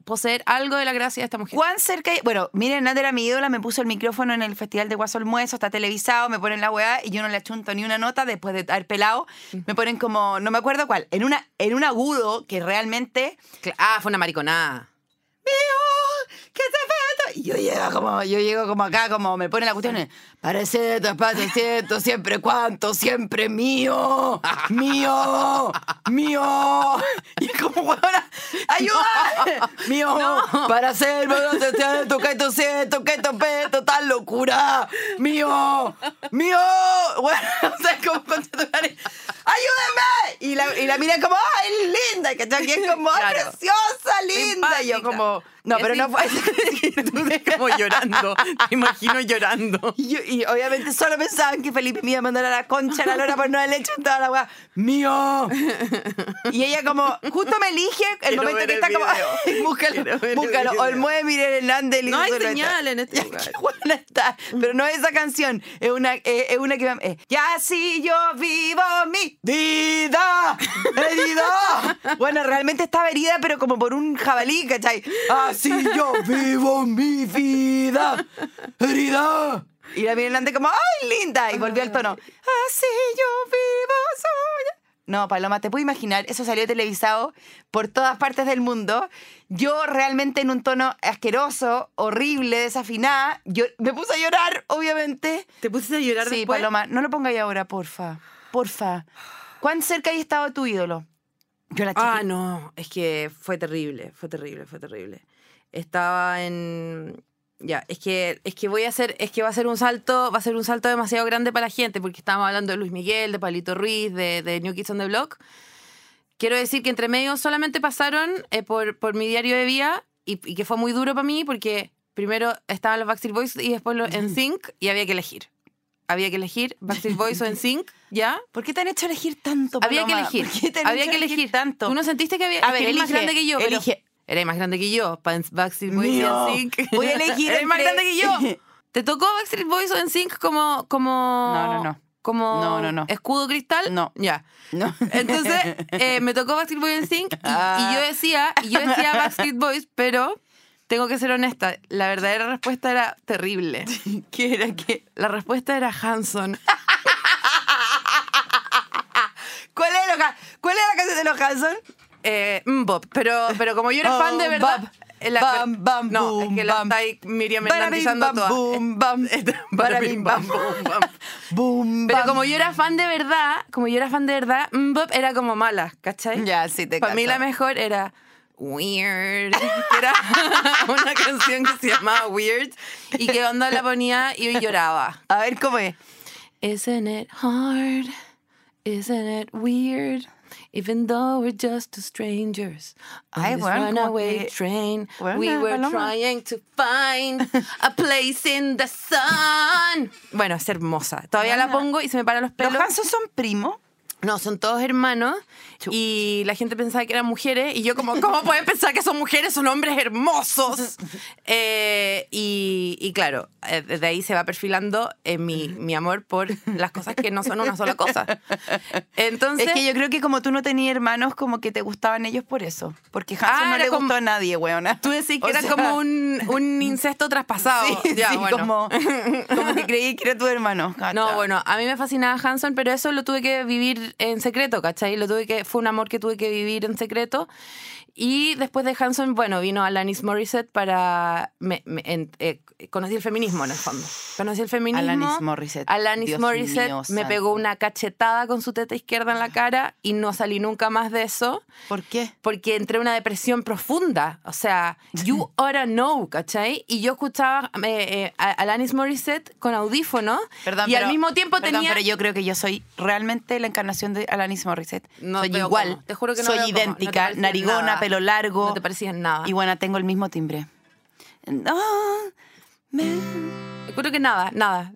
poseer algo de la gracia de esta mujer. ¿Cuán cerca? Bueno, Miriam Hernández era mi ídola, me puso el micrófono en el Festival de Guaso Almuezo, está televisado, me ponen la weá y yo no le achunto ni una nota después de haber pelado. Me ponen como, no me acuerdo cuál, en, una, en un agudo que realmente Ah, fue una mariconada. mío, ¿qué se fue? Y yo llego como, yo llego como acá, como me ponen la cuestión, parece tu espacio, siento siempre cuánto, siempre mío, mío, mío. Y es como, huevona, ayuda, mío, para ser, siento que tu siento que tu peto, tal locura, mío, mío. Bueno, o sea, como ayúdenme. Y la, y la mira como, ay, linda, que que es como, ay, Claro. preciosa, linda. Y yo como, no, pero no fue. Como llorando. Te imagino llorando. Y, yo- y obviamente solo pensaban que Felipe me iba a mandar a la concha a la lora por no haberle hecho toda la weá. ¡Mío! Y ella como, justo me elige el Quiero momento que el está como, búscalo, Quiero ver el búscalo. Olmué Miguel Hernández. No hay señal en este Ya, lugar. qué buena está. Pero no es esa canción. Es una, eh, es una que va- eh, Y así yo vivo mi vida. Herida. Bueno, realmente estaba herida, pero como por un jabalí, ¿cachai? Así yo vivo mi vida. Herida. Y la Hernández como, ¡ay, linda! Y volvió al tono. Así yo vivo suya. No, Paloma, te puedo imaginar, eso salió televisado por todas partes del mundo. Yo realmente en un tono asqueroso, horrible, desafinada, yo me puse a llorar, obviamente. ¿Te pusiste a llorar Sí, después? Paloma, no lo pongáis ahora, porfa. Porfa. ¿Cuán cerca hay estado tu ídolo? Yo la Ah, no, es que fue terrible, fue terrible, fue terrible. Estaba en ya, es que es que voy a hacer es que va a ser un salto, va a ser un salto demasiado grande para la gente porque estábamos hablando de Luis Miguel, de Palito Ruiz, de, de New Kids on the Block. Quiero decir que entre medio solamente pasaron eh, por, por mi diario de vida y, y que fue muy duro para mí porque primero estaban los Backstreet Boys y después los NSYNC y había que elegir. Había que elegir Backstreet Boys o NSYNC, ¿ya? ¿Por qué te han hecho elegir tanto, Había que Paloma? elegir. ¿Por qué te han Había hecho que elegir tanto? ¿Tú no sentiste que había A ver, que eres más elige, grande que yo? pero- elige. Eres más grande que yo. Backstreet Boys Mío. y NSYNC. Voy a elegir Eres más grande que yo. ¿Te tocó Backstreet Boys o NSYNC como como No, no, no. como No, no, no. escudo cristal? No. Ya. No. Entonces, eh, me tocó Backstreet Boys NSYNC y, Ah. y yo decía, y yo decía Backstreet Boys, pero tengo que ser honesta, la verdadera respuesta era terrible. ¿Qué era qué? La respuesta era Hanson. ¿Cuál es, lo, ¿Cuál es la canción de los Hanson? Eh, Mbop, pero, pero como yo era fan de verdad. eh, la- Bam, bam, no, boom, es que la bam. está Miriam bam, toda. boom, bam. Barabim, bam. bam. Boom, Pero como yo era fan de verdad, como yo era fan de verdad, Mbop era como mala, ¿cachai? Ya, sí, te Para mí la mejor era Weird, que era una canción que se llamaba Weird y que onda la ponía y lloraba. A ver, ¿cómo es? Isn't it hard? Isn't it weird? Even though we're just two strangers on Ay, this runaway train, we were Paloma. trying to find a place in the sun. Bueno, es hermosa. Todavía la Weona. pongo y se me paran los ¿Los pelos. Hanson son primos? No, son todos hermanos y la gente pensaba que eran mujeres y yo como, ¿cómo pueden pensar que son mujeres? Son hombres hermosos. Eh, y, y claro, eh, desde ahí se va perfilando eh, mi, mi amor por las cosas que no son una sola cosa. Entonces, Es que yo creo que como tú no tenías hermanos, como que te gustaban ellos por eso. Porque Hanson Ah, no le como- gustó a nadie, weona. tú decís que O era sea, como un, un incesto traspasado. Sí, Ya, sí, bueno. como, como que creí que era tu hermano. No, ¿cachai? bueno, a mí me fascinaba Hanson, pero eso lo tuve que vivir en secreto, ¿cachai? Lo tuve que, fue un amor que tuve que vivir en secreto. Y después de Hanson, bueno, vino Alanis Morissette para... Me, me- en- eh, conocí el feminismo, en el fondo. Conocí el feminismo. Alanis Morissette. Alanis Dios Morissette mío, me santo. pegó una cachetada con su teta izquierda en la cara y no salí nunca más de eso ¿Por qué? porque entré en una depresión profunda. O sea, you oughta know, ¿cachai? Y yo escuchaba eh, eh, a Alanis Morissette con audífonos Perdón, y pero- al mismo tiempo perdón, tenía... pero yo creo que yo soy realmente la encarnación de Alanis Morissette. No soy igual. cómo. Te juro que no Soy. No idéntica, parecías narigona, nada. Pelo largo. No te parecías nada. Y bueno, tengo el mismo timbre. No, me juro que nada, nada.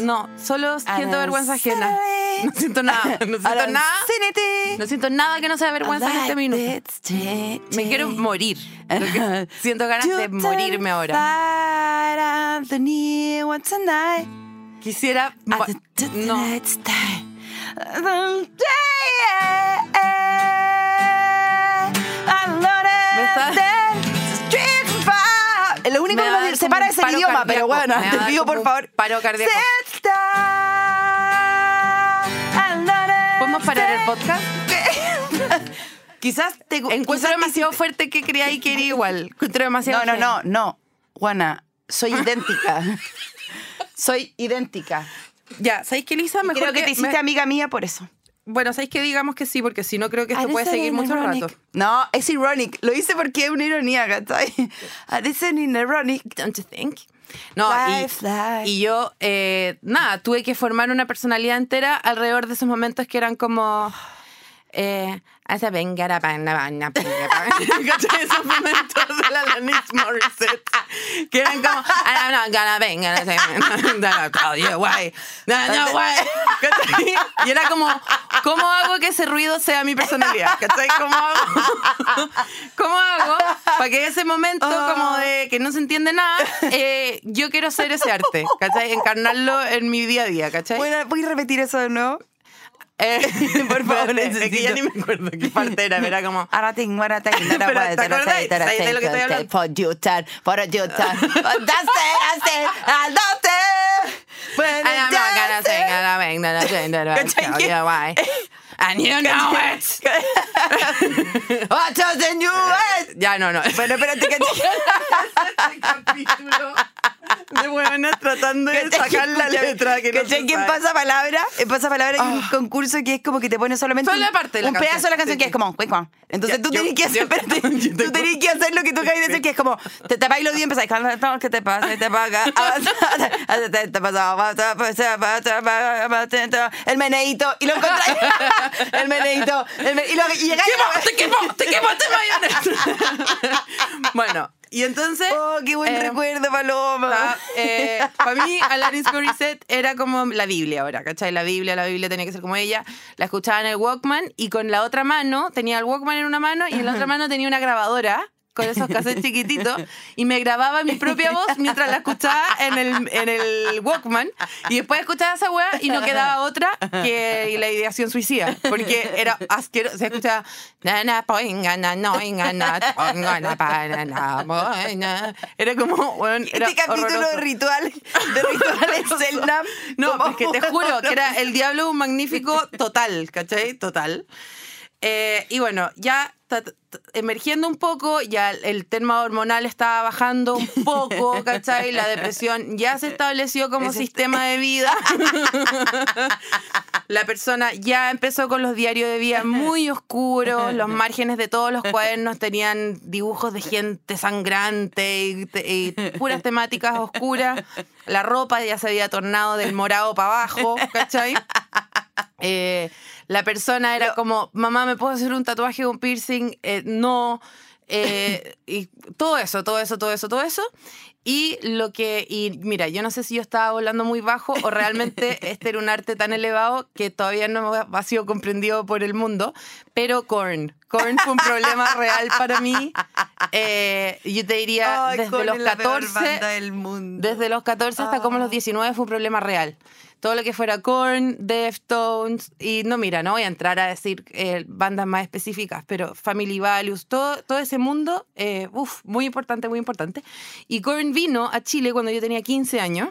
No, solo siento vergüenza ajena. No siento nada. No siento nada. No siento nada que no sea vergüenza en este minuto. Me quiero morir. Siento ganas de morirme ahora. Quisiera. No. Lo único que nos separa es el idioma, pero bueno, te pido por favor. paro cardíaco. ¿Podemos parar el podcast? Quizás te Encuentro demasiado fuerte que creáis que era igual. Encuentro demasiado No, no, no, no. Juana, soy idéntica. soy idéntica. Ya, ¿sabéis que Lisa? Mejor creo que, te hiciste me- amiga mía por eso. Bueno, ¿sabéis que digamos que sí? Porque si no, creo que esto puede seguir mucho ironic. rato. No, es ironic. Lo hice porque es una ironía, ¿cachai? This is ironic. Don't you think? No, y, y yo, eh, nada, tuve que formar una personalidad entera alrededor de esos momentos que eran como... Eh, "Asa venga, ra, pa, na, ba, na, pa, na, pa". ¿Cachai? Esos momentos de la Alanis Morissette que eran como "Ah, no, no, gonna venga, no sé, no, you why, no, no, why". ¿Cachai? Y era como, ¿cómo hago que ese ruido sea mi personalidad? ¿Cachai? ¿Cómo hago? ¿Cómo hago para que ese momento como de que no se entiende nada, eh, yo quiero ser ese arte, ¿cachai? Encarnarlo en mi día a día, ¿cachai? ¿Puedo, ¿Puedes repetir eso de nuevo? Eh, Por favor, espérate, es que ya necesito. ni me acuerdo qué parte era, era como... Aratín, ¿te de lo que estoy hablando? You you. When And I'm it not gonna sing, it. and I'm not gonna sing, and I'll ¿Cachai tell que- you why. And you know it. What does the new word? Ya, no, no. Bueno, espérate que Este capítulo de huevonas tratando de sacar la letra que no ¿Cachai se sabe. pasapalabra? En pasapalabra hay un concurso que es como que te pone solamente Solo un, parte de la un pedazo de la canción que es como. Entonces tú tenés que hacer, tú tenés que hacer lo que tú acabas de decir, que es como te tapáis los días y empezáis ¿qué te pasa? ¿Qué te pasa? El meneíto y lo encontráis. El meneíto. el me- y, lo, y llegáis ¡Te quemo! ¡Te quemo! ¡Te bueno, y entonces... Oh, qué buen eh, recuerdo, Paloma. para mí, Alanis Morissette era como la Biblia ahora, ¿cachai? La Biblia, la Biblia tenía que ser como ella. La escuchaba en el Walkman y con la otra mano, tenía el Walkman en una mano y en la otra mano tenía una grabadora con esos cassettes chiquititos y me grababa mi propia voz mientras la escuchaba en el, en el Walkman y después escuchaba esa weá y no quedaba otra que la ideación suicida porque era asqueroso se escuchaba era como weón, era Este capítulo de horroroso. ritual, de rituales Zelda. No, es que te juro que era el diablo un magnífico total, ¿cachai? Total. Eh, y bueno, ya emergiendo un poco, ya el tema hormonal estaba bajando un poco, ¿cachai? La depresión ya se estableció como Ese- sistema de vida. La persona ya empezó con los diarios de vida muy oscuros, los márgenes de todos los cuadernos tenían dibujos de gente sangrante y, y puras temáticas oscuras. La ropa ya se había tornado del morado para abajo, ¿cachai? Eh, la persona era como, mamá, ¿me puedo hacer un tatuaje o un piercing? Eh, no. Eh, y todo eso, todo eso, todo eso, todo eso. Y lo que, y mira, yo no sé si yo estaba volando muy bajo o realmente este era un arte tan elevado que todavía no ha sido comprendido por el mundo, pero Korn. Korn fue un problema real para mí. Eh, yo te diría, Ay, desde Korn los es la peor 14, banda del mundo. desde los 14 hasta como los 19 fue un problema real. Todo lo que fuera Korn, Deftones, y no, mira, no voy a entrar a decir eh, bandas más específicas, pero Family Values, todo, todo ese mundo, eh, uf, muy importante, muy importante. Y Korn vino a Chile cuando yo tenía 15 años.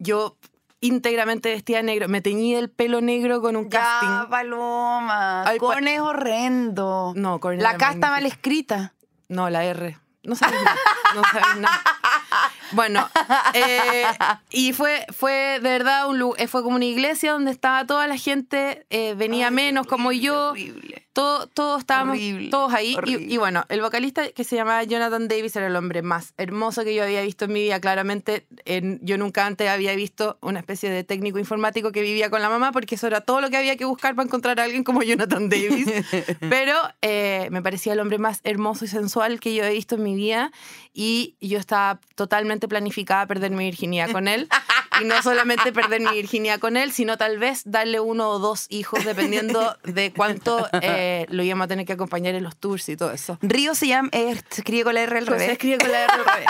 Yo íntegramente vestida de negro, me teñí el pelo negro con un Ya, casting. Paloma. Ay, Korn es horrendo. No, Korn La K está mal escrita. No, la R. No sabes nada. No sabes nada. Bueno, eh, y fue, fue de verdad un eh, fue como una iglesia donde estaba toda la gente, eh, venía Ay, menos como yo. horrible. Todo, todos estábamos Horrible, todos ahí. Y bueno, el vocalista que se llamaba Jonathan Davis era el hombre más hermoso que yo había visto en mi vida. Claramente, en- yo nunca antes había visto una especie de técnico informático que vivía con la mamá, porque eso era todo lo que había que buscar para encontrar a alguien como Jonathan Davis. Pero eh, me parecía el hombre más hermoso y sensual que yo he visto en mi vida. Y yo estaba totalmente planificada a perder mi virginidad con él. Y no solamente perder mi virginidad con él, sino tal vez darle uno o dos hijos, dependiendo de cuánto eh, lo íbamos a tener que acompañar en los tours y todo eso. Río se llama, eh, escribe con la R al Pues se revés. escribe con la R al revés.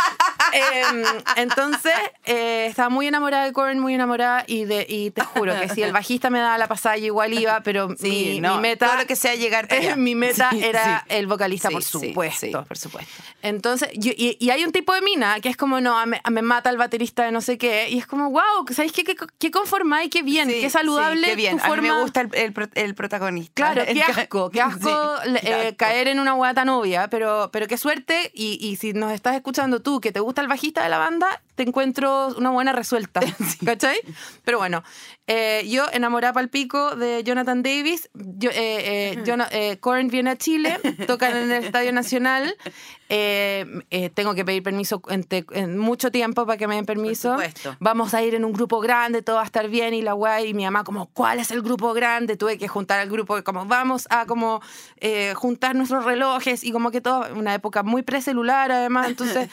Em, entonces, eh, estaba muy enamorada de Korn, muy enamorada, y, de, y te juro que si el bajista me daba la pasada, yo igual iba, pero Sí, mi, no, mi meta. todo lo que sea llegar mi meta Sí, era sí. el vocalista, por supuesto. por supuesto. Entonces, yo- y, y hay un tipo de mina que es como, no, me, me mata el baterista de no sé qué, y es como, wow, ¿sabéis qué, qué, qué conformada y qué bien, qué saludable qué bien. tu A mí me forma- gusta el, el pro- el protagonista. Claro, El qué asco, qué asco, qué eh, asco. caer en una hueá tan obvia, pero, pero qué suerte. Y, y si nos estás escuchando tú, que te gusta el bajista de la banda, te encuentro una buena resuelta. ¿Cachai? Pero bueno, eh, yo enamorada pal pico de Jonathan Davis. Yo, eh, eh, eh, Korn viene a Chile, tocan en el Estadio Nacional. Eh, eh, tengo que pedir permiso en, mucho tiempo para que me den permiso. Vamos a ir en un grupo grande, todo va a estar bien y la guay. Y mi mamá como, ¿cuál es el grupo grande? Tuve que juntar al grupo, como vamos a como juntar nuestros relojes y como que todo, una época muy precelular además, entonces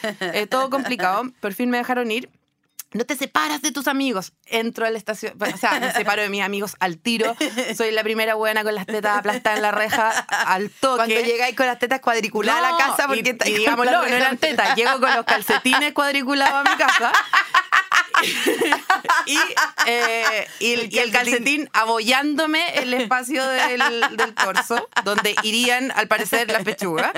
todo complicado. Por fin me dejaron ir. No te separas de tus amigos. Entro a la estación, o sea, me separo de mis amigos al tiro. Soy la primera buena con las tetas aplastadas en la reja al toque. Cuando llegáis con las tetas cuadriculadas a la casa porque y, la no eran tetas. Llego con los calcetines cuadriculados a mi casa. y, eh, y el, El y el calcetín abollándome el espacio del, del torso, donde irían, al parecer, las pechugas.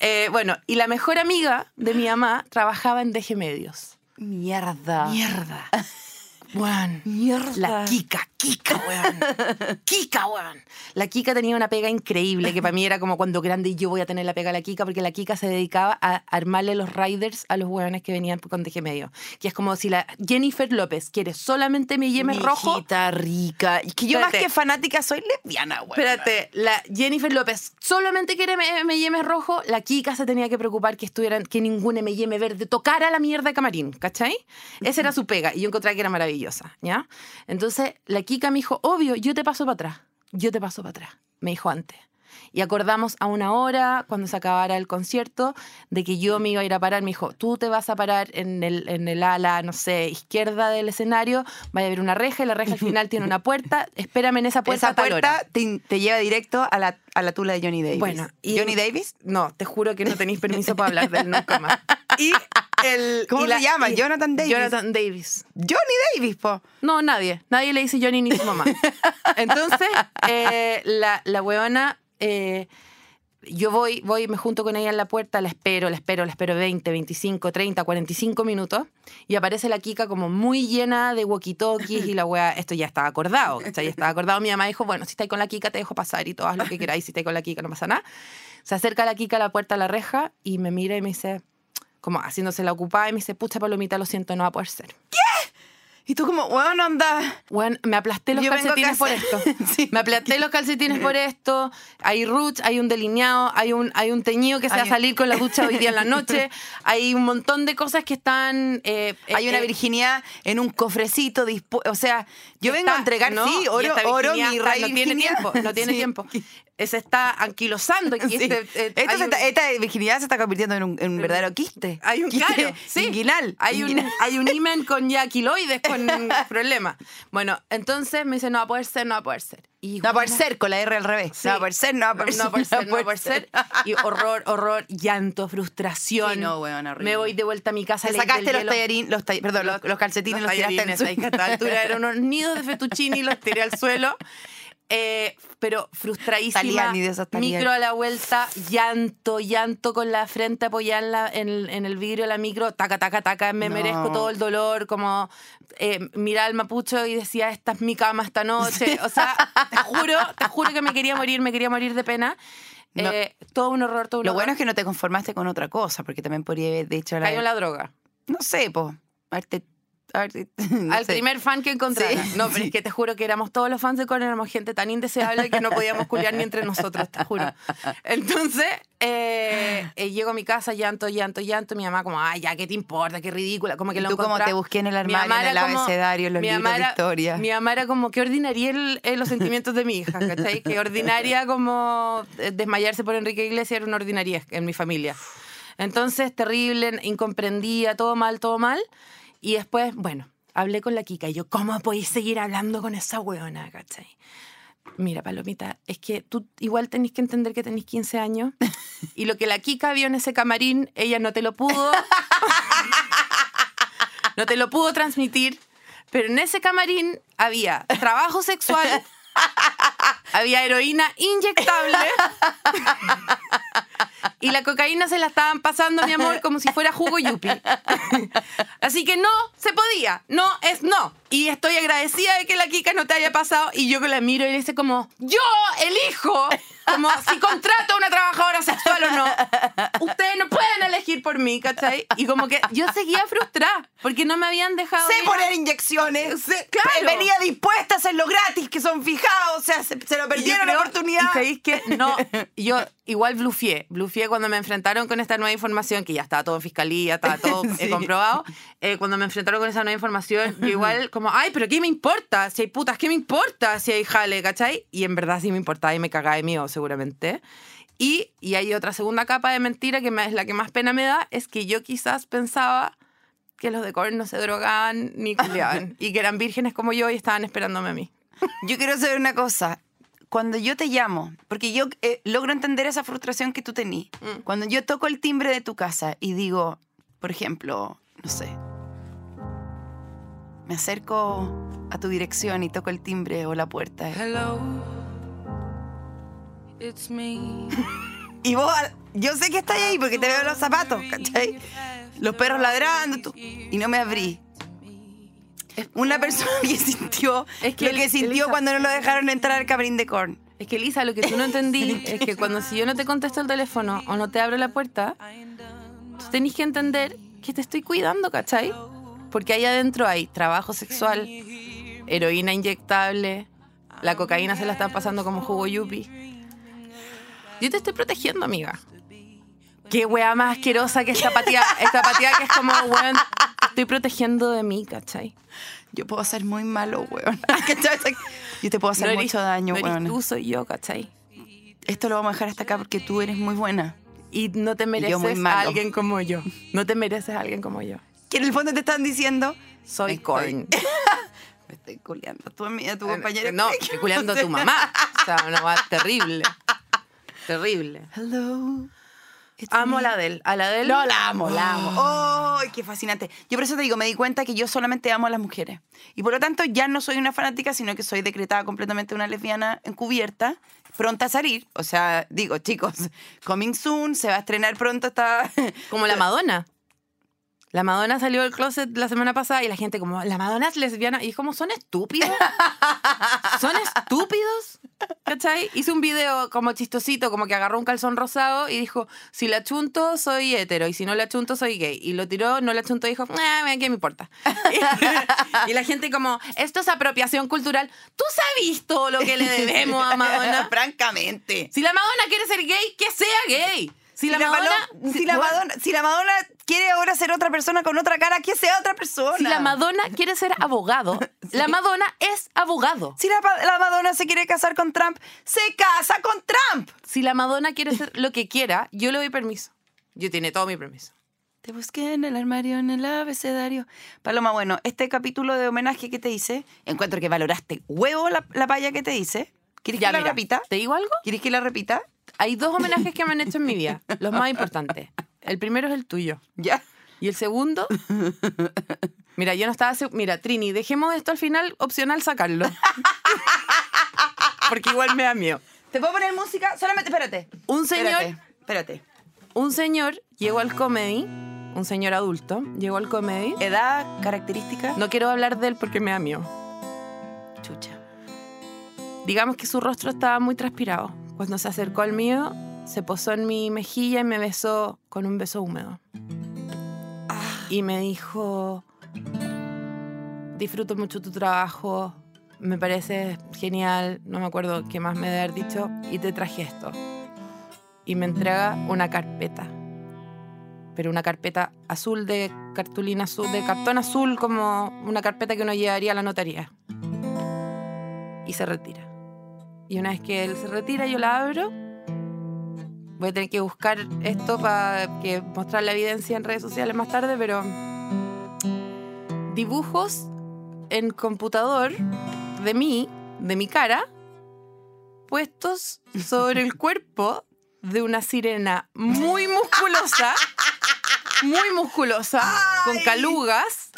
Eh, bueno, y la mejor amiga de mi mamá trabajaba en DG Medios. Mierda. Mierda. Weón. Mierda. La Kika, Kika, weón. Kika, weón. La Kika tenía una pega increíble que para mí era como cuando grande yo voy a tener la pega a la Kika porque la Kika se dedicaba a armarle los riders a los weones que venían con DG medio. Que es como si la Jennifer López quiere solamente mi yeme rojo. Rica. Es que yo más Espérate. que fanática soy lesbiana, güey. Espérate, la Jennifer López solamente quiere M&M rojo, la Kika se tenía que preocupar que estuvieran, que ningún M&M verde tocara la mierda de camarín, ¿cachai? Esa era su pega y yo encontré que era maravillosa, ¿ya? Entonces la Kika me dijo, obvio, yo te paso para atrás, yo te paso para atrás, me dijo antes. Y acordamos a una hora, cuando se acabara el concierto, de que yo me iba a ir a parar. Me dijo, tú te vas a parar en el, en el ala, no sé, izquierda del escenario, va a haber una reja y la reja al final tiene una puerta. Espérame en esa puerta. Esa a tal hora". puerta te, te lleva directo a la, a la tula de Johnny Davis. Bueno, y- ¿Johnny Davis? No, te juro que no tenéis permiso para hablar de él nunca más. Y el, ¿Cómo se llama? Jonathan Davis. Jonathan Davis. Johnny Davis, po. No, nadie. Nadie le dice Johnny ni su mamá. Entonces, eh, la, la weona, eh, yo voy, voy, me junto con ella en la puerta, la espero, la espero, la espero 20, 25, 30, 45 minutos y aparece la Kika como muy llena de walkie-talkies y la wea, esto ya estaba acordado, ¿cachai? Ya estaba acordado. Mi mamá dijo, bueno, si estáis con la Kika te dejo pasar y todo haz lo que queráis, si estáis con la Kika no pasa nada. Se acerca la Kika a la puerta a la reja y me mira y me dice, como haciéndose la ocupada y me dice, pucha palomita, lo siento, no va a poder ser. Y tú como, weón, onda. Bueno, me aplasté los Yo calcetines por a esto. Sí. Me aplasté los calcetines por esto. Hay roots, hay un delineado, hay un, hay un teñido que se va a Hay- salir con la ducha hoy día en la noche. Hay un montón de cosas que están. eh, Hay eh, una eh, virginidad en un cofrecito dispu- O sea, yo vengo a está- entregar, no, sí, y oro, esta oro, mi No tiene tiempo, no tiene Sí. tiempo. Eh, Se está anquilosando. Y Sí. este, eh, Esto se un- está- esta virginidad se está convirtiendo en un, en un verdadero quiste. Hay un Quiste claro, sí. inguinal. Hay un, Inguinal. hay un imen con ya quiloides con problemas. Bueno, entonces me dice, no va a poder ser, no va a poder ser. Y No va a poder ser con la R al revés. Sí. No va a poder ser, no va a poder ser. no va a poder ser, no va a poder ser. Y horror, horror, llanto, frustración. Sí, no, weón, horrible. Me voy de vuelta a mi casa. Ley sacaste los tallarín, los tall- perdón, los, los calcetines los, tiraste tallarines, suelo. ahí que a esta altura eran unos nidos de fettuccini y los tiré al suelo. Eh, pero frustradísima. Taliani de micro a la vuelta, llanto, llanto con la frente apoyada en, la- en el- en el vidrio de la micro, taca, taca, taca, me No. merezco todo el dolor, como eh, mirar al mapucho y decía, esta es mi cama esta noche. O sea, te juro, te juro que me quería morir, me quería morir de pena. No. Eh, todo un horror, todo un Lo horror. bueno es que no te conformaste con otra cosa, porque también podría haber dicho la, Cayó la droga. No sé. Haberte, no al sé. primer fan que encontrara. Sí, no, pero es que te juro que éramos todos los fans de Korn, éramos gente tan indeseable que no podíamos culiar ni entre nosotros, te juro. Entonces, eh, eh, llego a mi casa, llanto, llanto, llanto. Mi mamá, como, ay, ya, ¿qué te importa? Qué ridícula. Como que lo tú como te busqué en el armario, en el como- abecedario, en los libros de historia. Mi mamá era como, qué ordinaria el- eh, los sentimientos de mi hija, ¿cachai? Que ordinaria como eh, desmayarse por Enrique Iglesias era una ordinaria en mi familia. Entonces, terrible, incomprendida, todo mal, todo mal. Y después, bueno, hablé con la Kika y yo, ¿cómo podéis seguir hablando con esa weona, cachai? Mira, Palomita, es que tú igual tenés que entender que tenés 15 años y lo que la Kika vio en ese camarín, ella no te lo pudo no te lo pudo transmitir, pero en ese camarín había trabajo sexual, había heroína inyectable y la cocaína se la estaban pasando, mi amor, como si fuera jugo yupi. Así que no se podía, no es no. Y estoy agradecida de que la Kika no te haya pasado y yo que la miro y le dice como, yo elijo como si contrato a una trabajadora sexual o no. Ustedes no pueden elegir por mí, ¿cachai? Y como que yo seguía frustrada porque no me habían dejado... Sé ir. poner inyecciones. Sí, claro. Venía dispuesta a hacerlo gratis, que son fijados. O sea, se, se lo perdieron la oportunidad. Y sabéis que no, yo igual blufié. Blufié cuando me enfrentaron con esta nueva información, que ya estaba todo en fiscalía, estaba todo eh, comprobado. Eh, cuando me enfrentaron con esa nueva información, yo igual como, ay, pero ¿qué me importa? Si hay putas, ¿qué me importa? Si hay jale, ¿cachai? Y en verdad sí me importaba y me cagaba de miedo, seguramente. Y, y hay otra segunda capa de mentira que me- es la que más pena me da, es que yo quizás pensaba que los de Korn no se drogaban ni culiaban y que eran vírgenes como yo y estaban esperándome a mí. Yo quiero saber una cosa. Cuando yo te llamo, porque yo eh, logro entender esa frustración que tú tenís. Mm. Cuando yo toco el timbre de tu casa y digo, por ejemplo, no sé, me acerco a tu dirección y toco el timbre o la puerta. Hello, it's me. Y vos, yo sé que estás ahí porque te veo los zapatos, ¿cachai? Los perros ladrando tú, y no me abrí. Una persona que sintió Es que lo que el- sintió Elisa- cuando no lo dejaron entrar al camarín de Korn. Es que Lisa, lo que tú no entendí es que cuando si yo no te contesto el teléfono o no te abro la puerta, tú tenés que entender que te estoy cuidando, ¿cachai? Porque ahí adentro hay trabajo sexual, heroína inyectable, la cocaína se la están pasando como jugo yupi. Yo te estoy protegiendo, amiga. Qué wea más asquerosa que esta patía, esta patía que es como, weón, estoy protegiendo de mí, ¿cachai? Yo puedo ser muy malo, weón. Yo te puedo hacer No eres- mucho daño, no weón. tú, soy yo, ¿cachai? Esto lo vamos a dejar hasta acá porque tú eres muy buena. Y no te mereces a alguien como yo. No te mereces a alguien como yo. Que en el fondo te están diciendo, Soy Estoy- Korn. me estoy culeando a tu, a tu compañera. No, estoy culeando a tu mamá. O sea, una cosa terrible. Terrible. Hello. it's Amo a me. la Adele. A la Adele. No, la amo, la amo. ¡Ay, qué fascinante! Yo por eso te digo, me di cuenta que yo solamente amo a las mujeres. Y por lo tanto, ya no soy una fanática, sino que soy decretada completamente una lesbiana encubierta, pronta a salir. O sea, digo, chicos, coming soon, se va a estrenar pronto esta... Como la Madonna. La Madonna salió del closet la semana pasada y la gente como, la Madonna es lesbiana. Y es como, ¿son estúpidos? ¿Son estúpidos? ¿Cachai? Hizo un video como chistosito, como que agarró un calzón rosado y dijo, si la chunto soy hetero y si no la chunto soy gay. Y lo tiró, no la chunto dijo, ah, ¿qué me importa? y la gente como, esto es apropiación cultural. ¿Tú sabes todo lo que le debemos a Madonna? Francamente. Si la Madonna quiere ser gay, que sea gay. Si la, la Madonna, si, la Madonna, si la Madonna quiere ahora ser otra persona con otra cara, que sea otra persona. si la Madonna quiere ser abogado, la Madonna es abogado. Si la, Madonna se quiere casar con Trump, se casa con Trump. Si la Madonna quiere ser lo que quiera, yo le doy permiso. Yo tiene todo mi permiso. Te busqué en el armario, en el abecedario. Paloma, bueno, este capítulo de homenaje que te hice, encuentro que valoraste huevo la, la palla que te hice. ¿Quieres Ya, que la mira, repita? ¿Te digo algo? ¿Quieres que la repita? Hay dos homenajes que me han hecho en mi vida, los más importantes. El primero es el tuyo. Ya. Y el segundo, mira, yo no estaba Mira, Trini, dejemos esto al final, opcional sacarlo. Porque igual me da miedo. ¿Te puedo poner música? Solamente, espérate. Un señor, Espérate, espérate. un señor llegó al comedy, un señor adulto, llegó al comedy. ¿Edad, característica? No quiero hablar de él porque me da miedo. Chucha. Digamos que su rostro estaba muy transpirado. Cuando se acercó al mío, se posó en mi mejilla y me besó con un beso húmedo. Y me dijo, disfruto mucho tu trabajo, me parece genial, no me acuerdo qué más me debe haber dicho, y te traje esto. Y me entrega una carpeta, pero una carpeta azul de cartulina azul, de cartón azul, como una carpeta que uno llevaría a la notaría. Y se retira. Y una vez que él se retira, yo la abro. Voy a tener que buscar esto para que mostrar la evidencia en redes sociales más tarde, pero dibujos en computador de mí, de mi cara, puestos sobre el cuerpo de una sirena muy musculosa, muy musculosa, con calugas,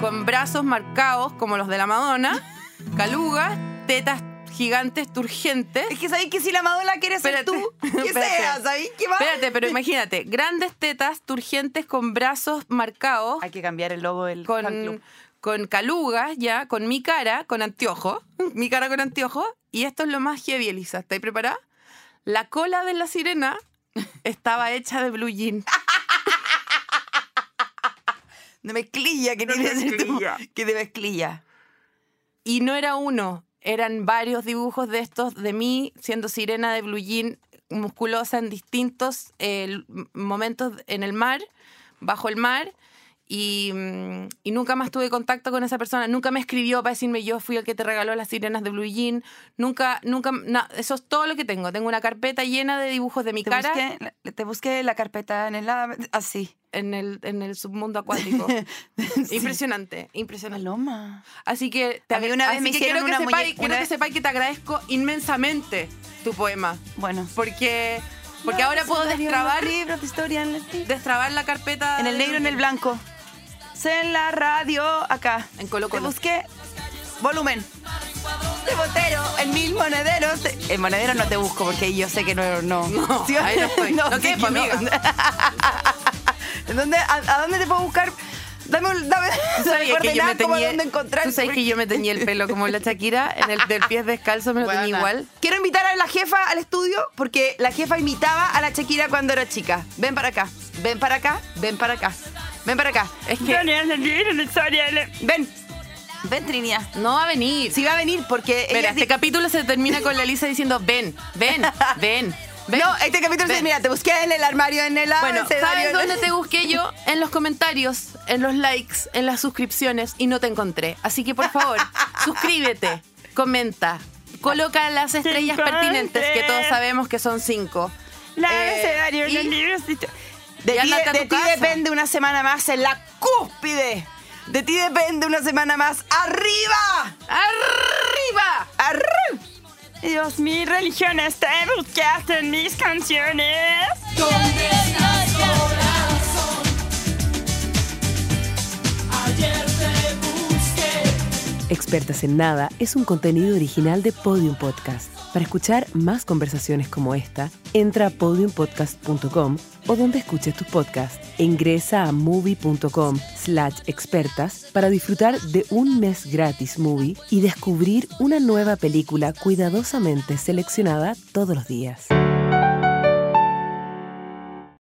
con brazos marcados como los de la Madonna, calugas, tetas gigantes, turgentes. Es que sabéis que si la Madonna quiere ser tú, que sea, ¿sabéis qué más? Espérate, pero imagínate, grandes tetas turgentes con brazos marcados, Hay que cambiar el logo del fan club. con, con calugas ya, con mi cara, con anteojos, mi cara con anteojos, y esto es lo más heavy, Elisa, ¿estáis preparada? La cola de la sirena estaba hecha de blue jean. De mezclilla, que De ser tú. mezclilla. Que de mezclilla. Y no era uno, eran varios dibujos de estos de mí siendo sirena de blue jean musculosa en distintos eh, momentos en el mar, bajo el mar. Y, mm, y nunca más tuve contacto con esa persona. Nunca me escribió para decirme yo fui el que te regaló las sirenas de Blue Jean. Nunca, nunca, eso es todo lo que tengo. Tengo una carpeta llena de dibujos de mi Te cara busqué, te busqué la carpeta en el así. En el, en el submundo acuático. Impresionante, impresionante. Paloma. Así que te mí una vez así me que hicieron quiero que sepáis, quiero que sepáis que te agradezco inmensamente tu poema. Bueno. Porque, porque ahora puedo destrabar, libros de historia en el, destrabar la carpeta. en el negro, en el blanco. Sé en la radio, acá. En Colo Te Colo. busqué volumen. De botero, en mil monederos. te- En monederos no te busco porque yo sé que no. No, No, ¿Sí? ahí no estoy. No sí no. amiga. ¿En dónde, a, a dónde te puedo buscar? Dame, un- dame coordenadas como dónde encontrar. tú sabes que yo me teñí el pelo como la Shakira, en el del pie descalzo me lo teñí Buena. igual. Quiero invitar a la jefa al estudio porque la jefa imitaba a la Shakira cuando era chica. Ven para acá, ven para acá, ven para acá, ven para acá. Es que Ven, ven Trinia. no va a venir. Si va a venir porque Mira, ella este capítulo se termina con la Elisa diciendo ven, ven, ven. Ven No, este capítulo ven". se mira, te busqué en el armario, en el Bueno, ¿sabes dónde te busqué yo? En los comentarios, en los likes, en las suscripciones y no te encontré. Así que por favor, suscríbete, comenta, coloca las estrellas pertinentes que todos sabemos que son cinco. El Eh, y- De ti, de tu ti depende una semana más en la cúspide. De ti depende una semana más arriba. ¡Arriba! Arriba. Dios, mi religión está buscaste en mis canciones. ¿Dónde estás, corazón? Ayer te busqué. Expertas en Nada es un contenido original de Podium Podcast. Para escuchar más conversaciones como esta, entra a podiumpodcast.com o donde escuches tus podcasts e ingresa a movie.com slash expertas para disfrutar de un mes gratis movie y descubrir una nueva película cuidadosamente seleccionada todos los días.